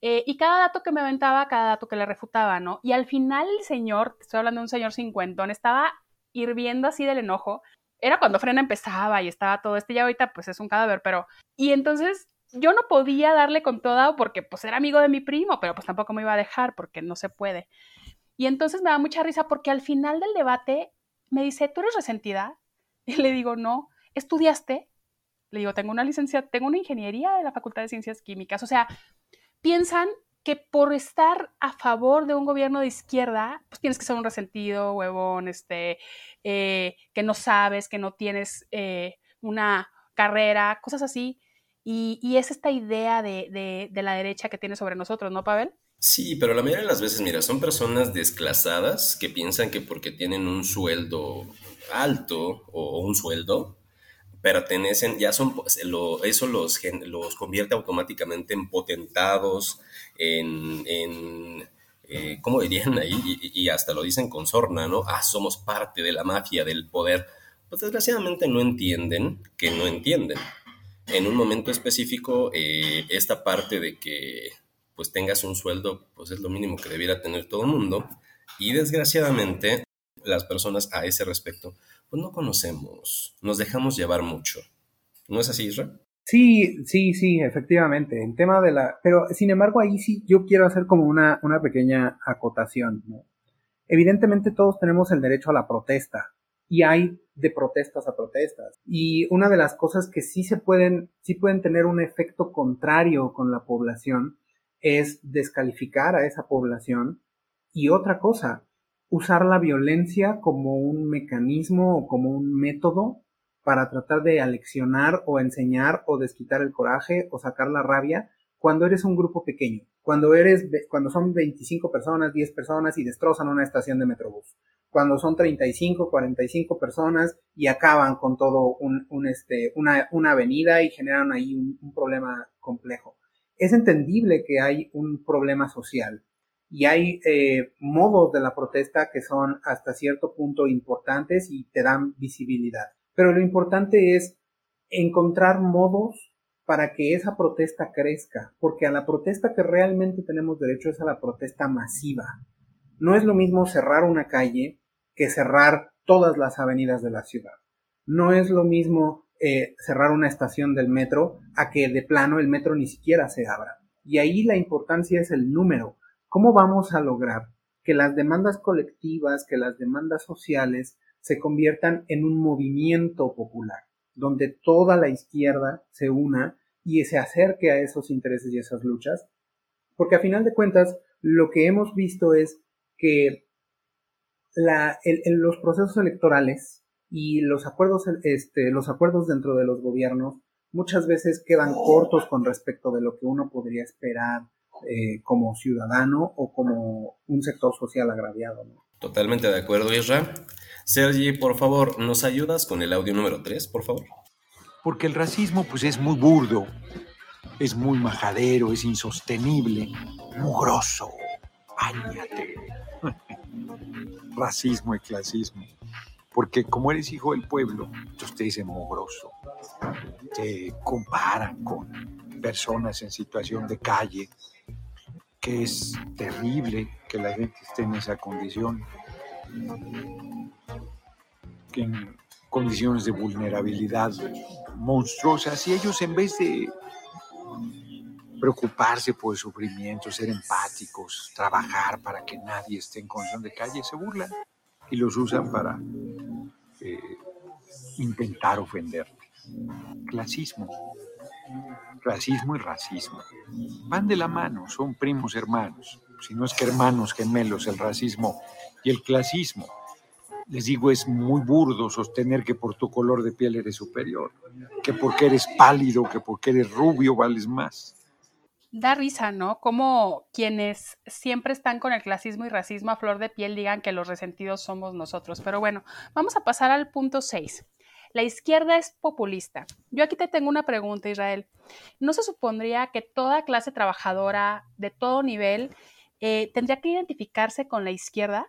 Eh, y cada dato que me aventaba, cada dato que le refutaba, ¿no? Y al final el señor, estoy hablando de un señor cincuentón, estaba hirviendo así del enojo. Era cuando Frena empezaba y estaba todo este, ya ahorita pues es un cadáver, pero... Y entonces yo no podía darle con toda porque pues era amigo de mi primo, pero pues tampoco me iba a dejar porque no se puede. Y entonces me da mucha risa porque al final del debate me dice, ¿tú eres resentida? *laughs* Y le digo, no, ¿estudiaste? Le digo, tengo una licencia, tengo una ingeniería de la Facultad de Ciencias Químicas. O sea, piensan que por estar a favor de un gobierno de izquierda, pues tienes que ser un resentido, huevón, este, eh, que no sabes, que no tienes eh, una carrera, cosas así. Y, es esta idea de, la derecha que tiene sobre nosotros, ¿no, Pavel? Sí, pero la mayoría de las veces, mira, son personas desclasadas que piensan que porque tienen un sueldo alto o un sueldo, pertenecen, ya son, pues, eso los, los convierte automáticamente en potentados, en, en eh, ¿cómo dirían ahí? Y, hasta lo dicen con sorna, ¿no? Ah, somos parte de la mafia, del poder. Pues desgraciadamente no entienden que no entienden. En un momento específico, eh, esta parte de que pues tengas un sueldo, pues es lo mínimo que debiera tener todo el mundo. Y desgraciadamente, las personas a ese respecto, pues no conocemos, nos dejamos llevar mucho. ¿No es así, Israel? Sí, sí, sí, efectivamente. El tema de la. Pero sin embargo, ahí sí yo quiero hacer como una, una pequeña acotación. Evidentemente, todos tenemos el derecho a la protesta. Y hay de protestas a protestas. Y una de las cosas que sí se pueden, sí pueden tener un efecto contrario con la población es descalificar a esa población. Y otra cosa, usar la violencia como un mecanismo o como un método para tratar de aleccionar o enseñar o desquitar el coraje o sacar la rabia cuando eres un grupo pequeño, cuando eres, cuando son 25 personas, 10 personas y destrozan una estación de Metrobús, cuando son 35, 45 personas y acaban con todo un, este, una, una, avenida y generan ahí un, problema complejo. Es entendible que hay un problema social y hay eh, modos de la protesta que son hasta cierto punto importantes y te dan visibilidad. Pero lo importante es encontrar modos para que esa protesta crezca, porque a la protesta que realmente tenemos derecho es a la protesta masiva. No es lo mismo cerrar una calle que cerrar todas las avenidas de la ciudad. No es lo mismo eh, cerrar una estación del metro a que de plano el metro ni siquiera se abra. Y ahí la importancia es el número. ¿Cómo vamos a lograr que las demandas colectivas, que las demandas sociales se conviertan en un movimiento popular, donde toda la izquierda se una y se acerque a esos intereses y esas luchas, porque a final de cuentas lo que hemos visto es que los procesos electorales y los acuerdos, este, los acuerdos dentro de los gobiernos muchas veces quedan cortos con respecto de lo que uno podría esperar eh, como ciudadano o como un sector social agraviado. Totalmente de acuerdo, Isra. Sergi, por favor, ¿nos ayudas con el audio número 3, por favor? Porque el racismo pues es muy burdo, es muy majadero, es insostenible, mugroso. Báñate. *laughs* Racismo y clasismo. Porque como eres hijo del pueblo, usted te dicen mugroso. Te comparan con personas en situación de calle, que es terrible que la gente esté en esa condición en condiciones de vulnerabilidad monstruosas y ellos en vez de preocuparse por el sufrimiento, ser empáticos, trabajar para que nadie esté en condición de calle, se burlan y los usan para eh, intentar ofenderte. Clasismo. Clasismo y racismo. Van de la mano, son primos hermanos. Si no es que hermanos gemelos, el racismo y el clasismo les digo, es muy burdo sostener que por tu color de piel eres superior, que porque eres pálido, que porque eres rubio vales más. Da risa, ¿no? Como quienes siempre están con el clasismo y racismo a flor de piel digan que los resentidos somos nosotros. Pero bueno, vamos a pasar al punto 6. La izquierda es populista. Yo aquí te tengo una pregunta, Israel. ¿No se supondría que toda clase trabajadora de todo nivel eh, tendría que identificarse con la izquierda?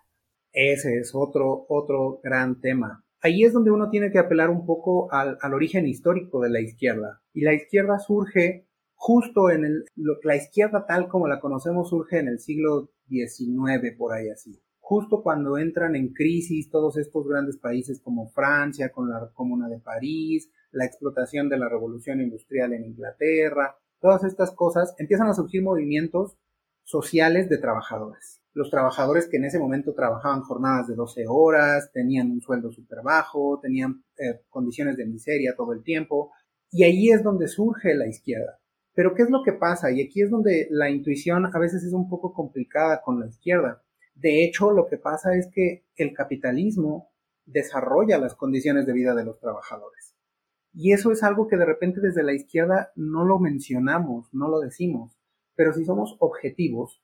Ese es otro, otro gran tema. Ahí es donde uno tiene que apelar un poco al, origen histórico de la izquierda. Y la izquierda surge justo en el, la izquierda tal como la conocemos surge en el siglo XIX, por ahí así. Justo cuando entran en crisis todos estos grandes países como Francia, con la Comuna de París, la explotación de la revolución industrial en Inglaterra, todas estas cosas, empiezan a surgir movimientos sociales de trabajadores los trabajadores que en ese momento trabajaban jornadas de 12 horas, tenían un sueldo súper bajo, tenían eh, condiciones de miseria todo el tiempo, y ahí es donde surge la izquierda. Pero ¿qué es lo que pasa? Y aquí es donde la intuición a veces es un poco complicada con la izquierda. De hecho, lo que pasa es que el capitalismo desarrolla las condiciones de vida de los trabajadores. Y eso es algo que de repente desde la izquierda no lo mencionamos, no lo decimos. Pero si somos objetivos,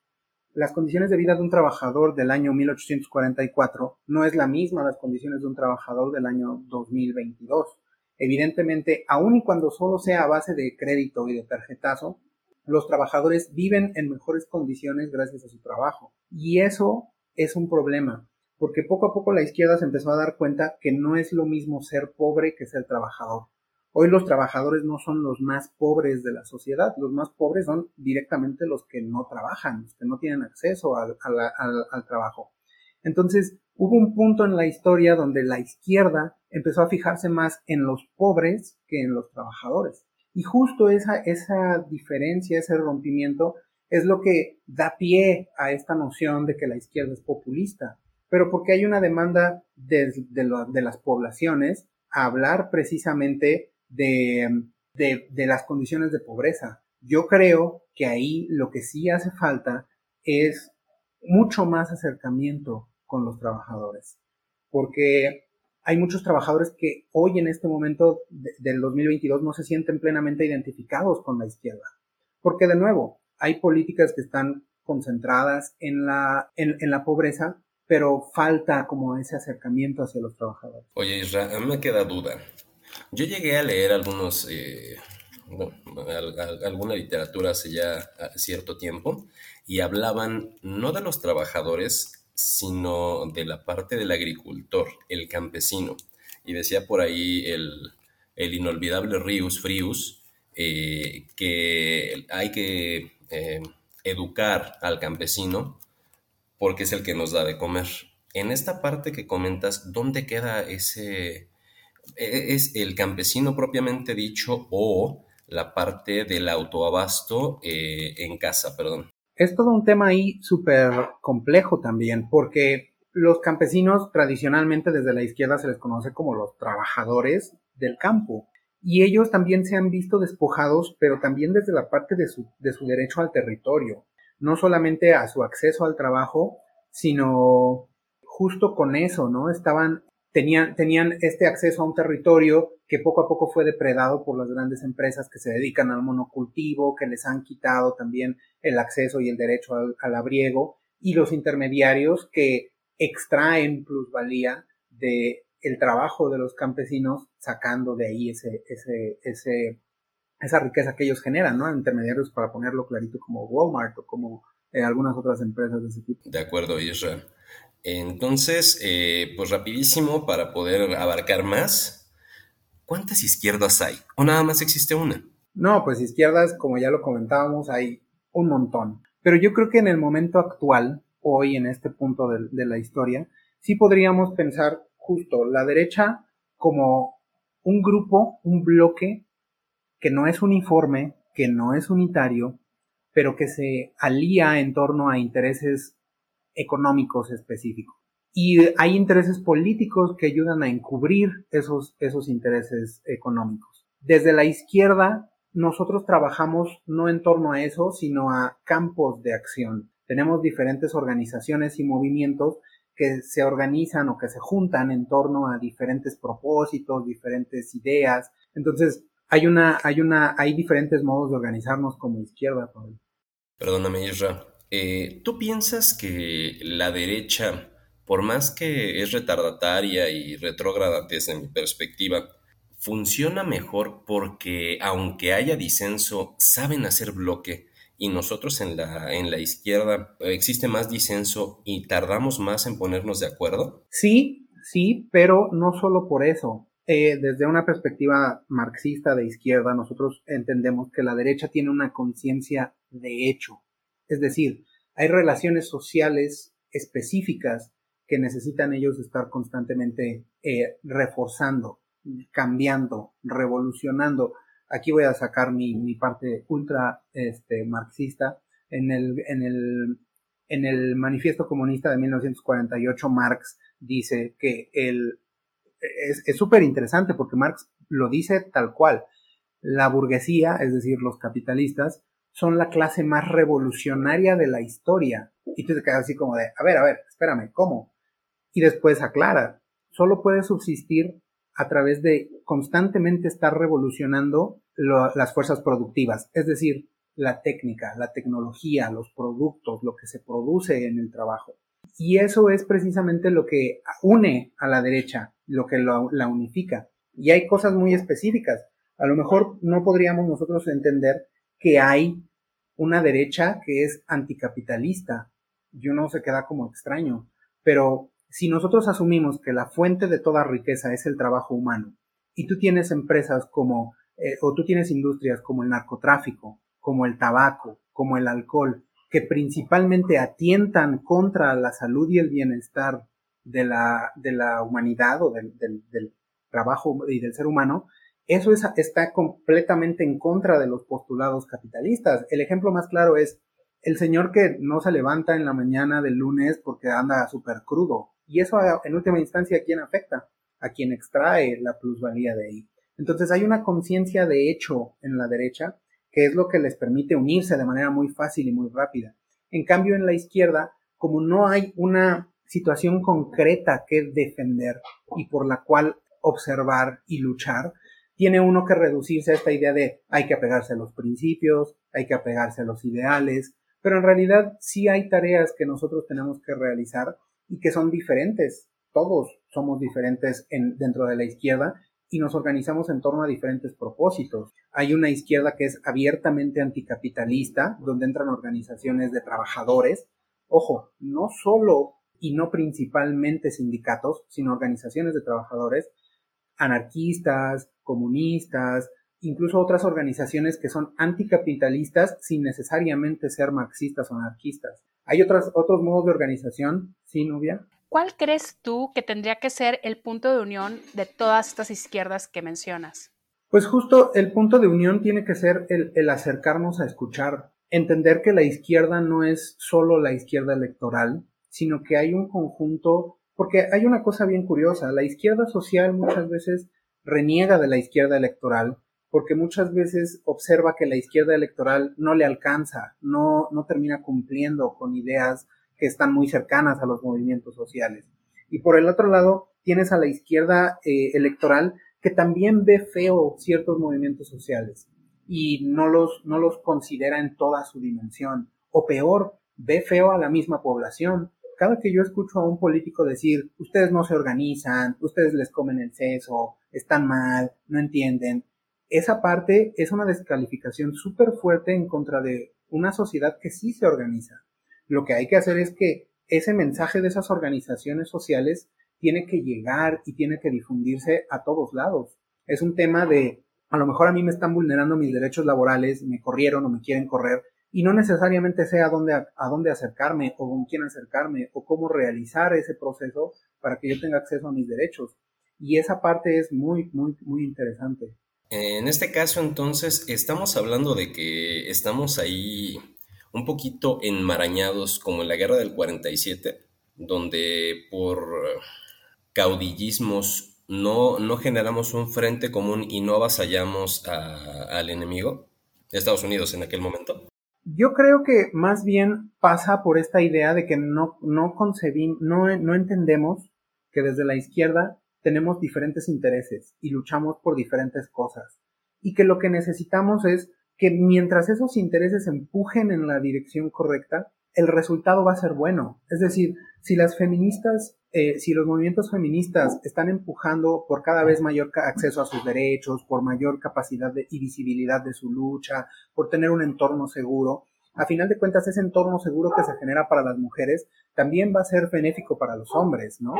las condiciones de vida de un trabajador del año 1844 no es la misma las condiciones de un trabajador del año 2022. Evidentemente, aun y cuando solo sea a base de crédito y de tarjetazo, los trabajadores viven en mejores condiciones gracias a su trabajo. Y eso es un problema, porque poco a poco la izquierda se empezó a dar cuenta que no es lo mismo ser pobre que ser trabajador. Hoy los trabajadores no son los más pobres de la sociedad, los más pobres son directamente los que no trabajan, los que no tienen acceso al, trabajo. Entonces, hubo un punto en la historia donde la izquierda empezó a fijarse más en los pobres que en los trabajadores. Y justo esa, esa diferencia, ese rompimiento, es lo que da pie a esta noción de que la izquierda es populista. Pero porque hay una demanda de, de las poblaciones a hablar precisamente de, de, las condiciones de pobreza. Yo creo que ahí lo que sí hace falta es mucho más acercamiento con los trabajadores, porque hay muchos trabajadores que hoy en este momento del 2022 no se sienten plenamente identificados con la izquierda, porque de nuevo hay políticas que están concentradas en la, en, en la pobreza, pero falta como ese acercamiento hacia los trabajadores. Oye, Israel, me queda duda. Yo llegué a leer algunos, eh, alguna literatura hace ya cierto tiempo y hablaban no de los trabajadores, sino de la parte del agricultor, el campesino. Y decía por ahí el, inolvidable Rius Frius eh, que hay que eh, educar al campesino porque es el que nos da de comer. En esta parte que comentas, ¿dónde queda ese, e-, es el campesino propiamente dicho o la parte del autoabasto eh, en casa, perdón. Es todo un tema ahí súper complejo también, porque los campesinos tradicionalmente desde la izquierda se les conoce como los trabajadores del campo. Y ellos también se han visto despojados, pero también desde la parte de su, de su derecho al territorio. No solamente a su acceso al trabajo, sino justo con eso, ¿no? Estaban tenían, tenían este acceso a un territorio que poco a poco fue depredado por las grandes empresas que se dedican al monocultivo, que les han quitado también el acceso y el derecho al, abriego, y los intermediarios que extraen plusvalía de el trabajo de los campesinos sacando de ahí ese, ese, ese, esa riqueza que ellos generan, ¿no? Intermediarios para ponerlo clarito como Walmart o como eh, algunas otras empresas de ese tipo. De acuerdo, Israel. Entonces, eh, pues rapidísimo para poder abarcar más. ¿Cuántas izquierdas hay? ¿O nada más existe una? No, pues izquierdas, como ya lo comentábamos, hay un montón. Pero yo creo que en el momento actual, hoy en este punto de, de la historia, sí podríamos pensar justo la derecha como un grupo, un bloque que no es uniforme, que no es unitario, pero que se alía en torno a intereses económicos específicos. Y hay intereses políticos que ayudan a encubrir esos, esos intereses económicos. Desde la izquierda, nosotros trabajamos no en torno a eso, sino a campos de acción. Tenemos diferentes organizaciones y movimientos que se organizan o que se juntan en torno a diferentes propósitos, diferentes ideas. Entonces, hay una, hay una, hay diferentes modos de organizarnos como izquierda. Perdóname, Isra. Eh, ¿Tú piensas que la derecha, por más que es retardataria y retrógrada desde mi perspectiva, funciona mejor porque aunque haya disenso, saben hacer bloque y nosotros en la, en la izquierda existe más disenso y tardamos más en ponernos de acuerdo? Sí, sí, pero no solo por eso. Eh, desde una perspectiva marxista de izquierda, nosotros entendemos que la derecha tiene una conciencia de hecho es decir, hay relaciones sociales específicas que necesitan ellos estar constantemente eh, reforzando, cambiando, revolucionando. Aquí voy a sacar mi, parte ultra este, marxista. En el, en, el, en el manifiesto comunista de 1948, Marx dice que el, es súper interesante porque Marx lo dice tal cual. La burguesía, es decir, los capitalistas, son la clase más revolucionaria de la historia. Y tú te quedas así como de, a ver, a ver, espérame, ¿cómo? Y después aclara, solo puede subsistir a través de constantemente estar revolucionando las fuerzas productivas, es decir, la técnica, la tecnología, los productos, lo que se produce en el trabajo. Y eso es precisamente lo que une a la derecha, lo que la unifica. Y hay cosas muy específicas. A lo mejor no podríamos nosotros entender que hay una derecha que es anticapitalista y uno se queda como extraño. Pero si nosotros asumimos que la fuente de toda riqueza es el trabajo humano y tú tienes empresas como, eh, o tú tienes industrias como el narcotráfico, como el tabaco, como el alcohol, que principalmente atientan contra la salud y el bienestar de la, de la humanidad o del, del, trabajo y del ser humano, eso está completamente en contra de los postulados capitalistas. El ejemplo más claro es el señor que no se levanta en la mañana del lunes porque anda súper crudo. Y eso en última instancia a quién afecta, a quien extrae la plusvalía de ahí. Entonces hay una conciencia de hecho en la derecha que es lo que les permite unirse de manera muy fácil y muy rápida. En cambio, en la izquierda, como no hay una situación concreta que defender y por la cual observar y luchar, tiene uno que reducirse a esta idea de hay que apegarse a los principios, hay que apegarse a los ideales, pero en realidad sí hay tareas que nosotros tenemos que realizar y que son diferentes. Todos somos diferentes en, dentro de la izquierda y nos organizamos en torno a diferentes propósitos. Hay una izquierda que es abiertamente anticapitalista, donde entran organizaciones de trabajadores. Ojo, no solo y no principalmente sindicatos, sino organizaciones de trabajadores, anarquistas, comunistas, incluso otras organizaciones que son anticapitalistas sin necesariamente ser marxistas o anarquistas. Hay otras, otros modos de organización, ¿sí, novia? ¿Cuál crees tú que tendría que ser el punto de unión de todas estas izquierdas que mencionas? Pues justo el punto de unión tiene que ser el, acercarnos a escuchar, entender que la izquierda no es solo la izquierda electoral, sino que hay un conjunto, porque hay una cosa bien curiosa, la izquierda social muchas veces reniega de la izquierda electoral, porque muchas veces observa que la izquierda electoral no le alcanza, no, no termina cumpliendo con ideas que están muy cercanas a los movimientos sociales. Y por el otro lado, tienes a la izquierda eh, electoral que también ve feo ciertos movimientos sociales y no los, no los considera en toda su dimensión. O peor, ve feo a la misma población. Cada que yo escucho a un político decir, ustedes no se organizan, ustedes les comen el seso, están mal, no entienden, esa parte es una descalificación súper fuerte en contra de una sociedad que sí se organiza. Lo que hay que hacer es que ese mensaje de esas organizaciones sociales tiene que llegar y tiene que difundirse a todos lados. Es un tema de, a lo mejor a mí me están vulnerando mis derechos laborales, me corrieron o me quieren correr, y no necesariamente sé a dónde, a dónde acercarme o con quién acercarme o cómo realizar ese proceso para que yo tenga acceso a mis derechos. Y esa parte es muy, muy, muy interesante. En este caso, entonces, estamos hablando de que estamos ahí un poquito enmarañados como en la guerra del 47, donde por caudillismos no, no generamos un frente común y no avasallamos al enemigo, Estados Unidos en aquel momento. Yo creo que más bien pasa por esta idea de que no, no concebimos, no, no entendemos que desde la izquierda tenemos diferentes intereses y luchamos por diferentes cosas. Y que lo que necesitamos es que mientras esos intereses empujen en la dirección correcta, el resultado va a ser bueno. Es decir, si las feministas, eh, si los movimientos feministas están empujando por cada vez mayor acceso a sus derechos, por mayor capacidad y visibilidad de su lucha, por tener un entorno seguro, a final de cuentas ese entorno seguro que se genera para las mujeres también va a ser benéfico para los hombres, ¿no?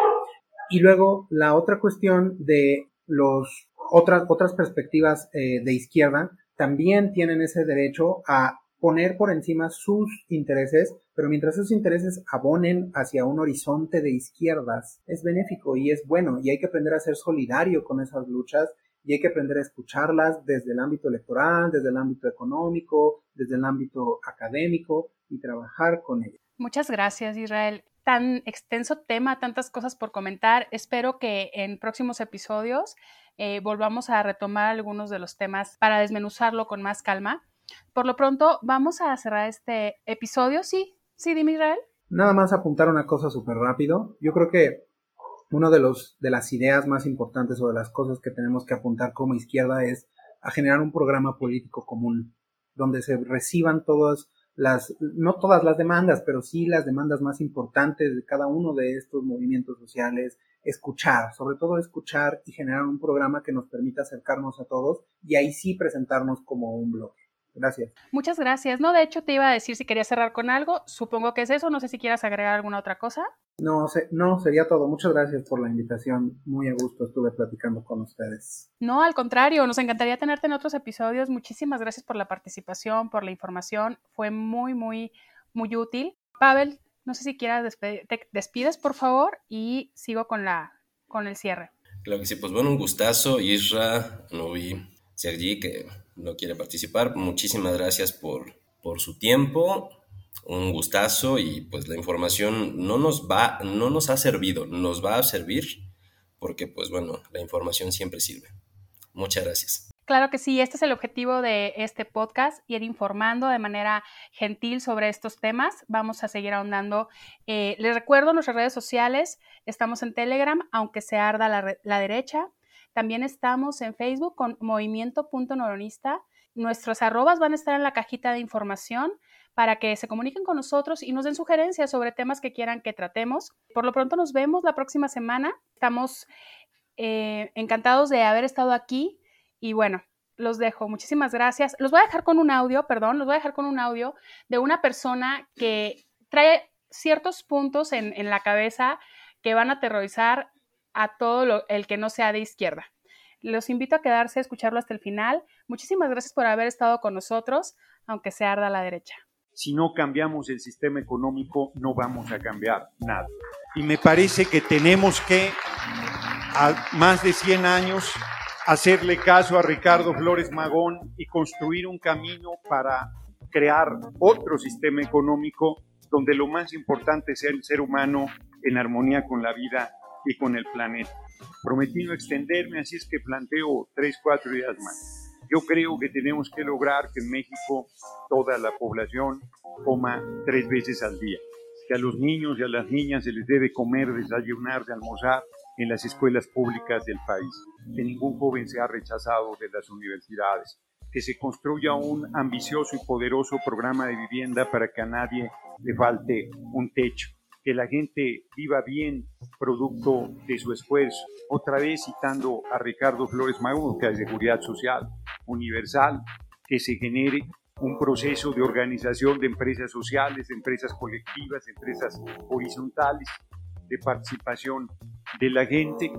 Y luego la otra cuestión de los otras, otras perspectivas eh, de izquierda también tienen ese derecho a poner por encima sus intereses, pero mientras esos intereses abonen hacia un horizonte de izquierdas, es benéfico y es bueno y hay que aprender a ser solidario con esas luchas y hay que aprender a escucharlas desde el ámbito electoral, desde el ámbito económico, desde el ámbito académico y trabajar con ellas. Muchas gracias, Israel. Tan extenso tema, tantas cosas por comentar. Espero que en próximos episodios eh, volvamos a retomar algunos de los temas para desmenuzarlo con más calma. Por lo pronto, vamos a cerrar este episodio. Sí, sí, dime Israel. Nada más apuntar una cosa súper rápido. Yo creo que una de, de las ideas más importantes o de las cosas que tenemos que apuntar como izquierda es a generar un programa político común, donde se reciban todas las, no todas las demandas, pero sí las demandas más importantes de cada uno de estos movimientos sociales, escuchar, sobre todo escuchar y generar un programa que nos permita acercarnos a todos y ahí sí presentarnos como un blog. Gracias. Muchas gracias. No, de hecho te iba a decir si quería cerrar con algo. Supongo que es eso. No sé si quieras agregar alguna otra cosa. No, no, sería todo. Muchas gracias por la invitación. Muy a gusto estuve platicando con ustedes. No, al contrario, nos encantaría tenerte en otros episodios. Muchísimas gracias por la participación, por la información. Fue muy, muy, muy útil. Pavel, no sé si quieras te despides, por favor, y sigo con la con el cierre. Claro que sí, pues bueno, un gustazo, Isra, Novi, Sergi, que no quiere participar. Muchísimas gracias por, por su tiempo, un gustazo y pues la información no nos va, no nos ha servido, nos va a servir porque pues bueno, la información siempre sirve. Muchas gracias. Claro que sí, este es el objetivo de este podcast, ir informando de manera gentil sobre estos temas. Vamos a seguir ahondando. Eh, les recuerdo nuestras redes sociales, estamos en Telegram, aunque se arda la, la derecha. También estamos en Facebook con movimiento.noronista. Nuestros arrobas van a estar en la cajita de información para que se comuniquen con nosotros y nos den sugerencias sobre temas que quieran que tratemos. Por lo pronto nos vemos la próxima semana. Estamos eh, encantados de haber estado aquí y bueno, los dejo. Muchísimas gracias. Los voy a dejar con un audio, perdón, los voy a dejar con un audio de una persona que trae ciertos puntos en, en la cabeza que van a aterrorizar a todo el que no sea de izquierda. Los invito a quedarse a escucharlo hasta el final. Muchísimas gracias por haber estado con nosotros, aunque se arda la derecha. Si no cambiamos el sistema económico, no vamos a cambiar nada. Y me parece que tenemos que, a más de 100 años, hacerle caso a Ricardo Flores Magón y construir un camino para crear otro sistema económico donde lo más importante sea el ser humano en armonía con la vida y con el planeta. Prometí no extenderme, así es que planteo tres, cuatro ideas más. Yo creo que tenemos que lograr que en México toda la población coma tres veces al día, que a los niños y a las niñas se les debe comer, desayunar, de almorzar en las escuelas públicas del país, que ningún joven sea rechazado de las universidades, que se construya un ambicioso y poderoso programa de vivienda para que a nadie le falte un techo, que la gente viva bien producto de su esfuerzo. Otra vez citando a Ricardo Flores Magón, que es seguridad social universal, que se genere un proceso de organización de empresas sociales, empresas colectivas, empresas horizontales, de participación de la gente.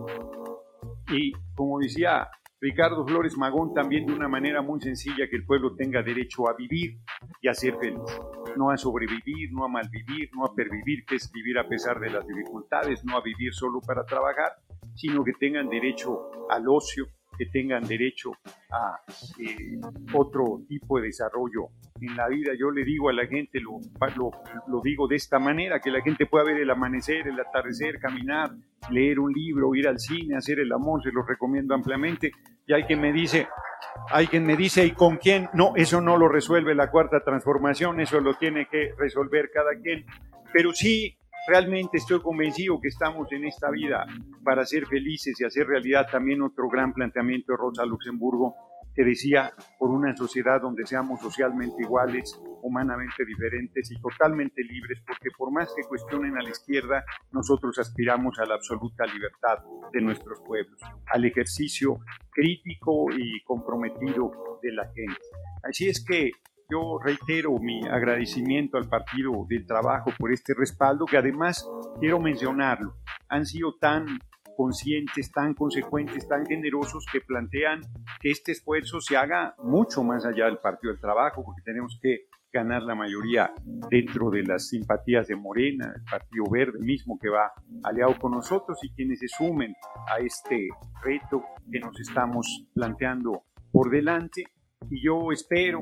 Y como decía Ricardo Flores Magón, también de una manera muy sencilla, que el pueblo tenga derecho a vivir y a ser feliz. No a sobrevivir, no a malvivir, no a pervivir, que es vivir a pesar de las dificultades, no a vivir solo para trabajar, sino que tengan derecho al ocio, que tengan derecho a eh, otro tipo de desarrollo en la vida. Yo le digo a la gente, lo, lo, digo de esta manera, que la gente pueda ver el amanecer, el atardecer, caminar, leer un libro, ir al cine, hacer el amor, se lo recomiendo ampliamente. Y hay quien me dice, hay quien me dice, ¿y con quién? No, eso no lo resuelve la cuarta transformación, eso lo tiene que resolver cada quien. Pero sí Realmente estoy convencido que estamos en esta vida para ser felices y hacer realidad también otro gran planteamiento de Rosa Luxemburgo que decía por una sociedad donde seamos socialmente iguales, humanamente diferentes y totalmente libres, porque por más que cuestionen a la izquierda, nosotros aspiramos a la absoluta libertad de nuestros pueblos, al ejercicio crítico y comprometido de la gente. Así es que yo reitero mi agradecimiento al Partido del Trabajo por este respaldo, que además quiero mencionarlo, han sido tan conscientes, tan consecuentes, tan generosos que plantean que este esfuerzo se haga mucho más allá del Partido del Trabajo, porque tenemos que ganar la mayoría dentro de las simpatías de Morena, el Partido Verde mismo que va aliado con nosotros y quienes se sumen a este reto que nos estamos planteando por delante y yo espero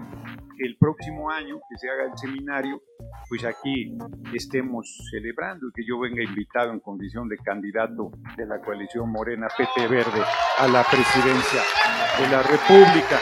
que el próximo año que se haga el seminario, pues aquí estemos celebrando y que yo venga invitado en condición de candidato de la coalición Morena PT Verde a la presidencia de la República.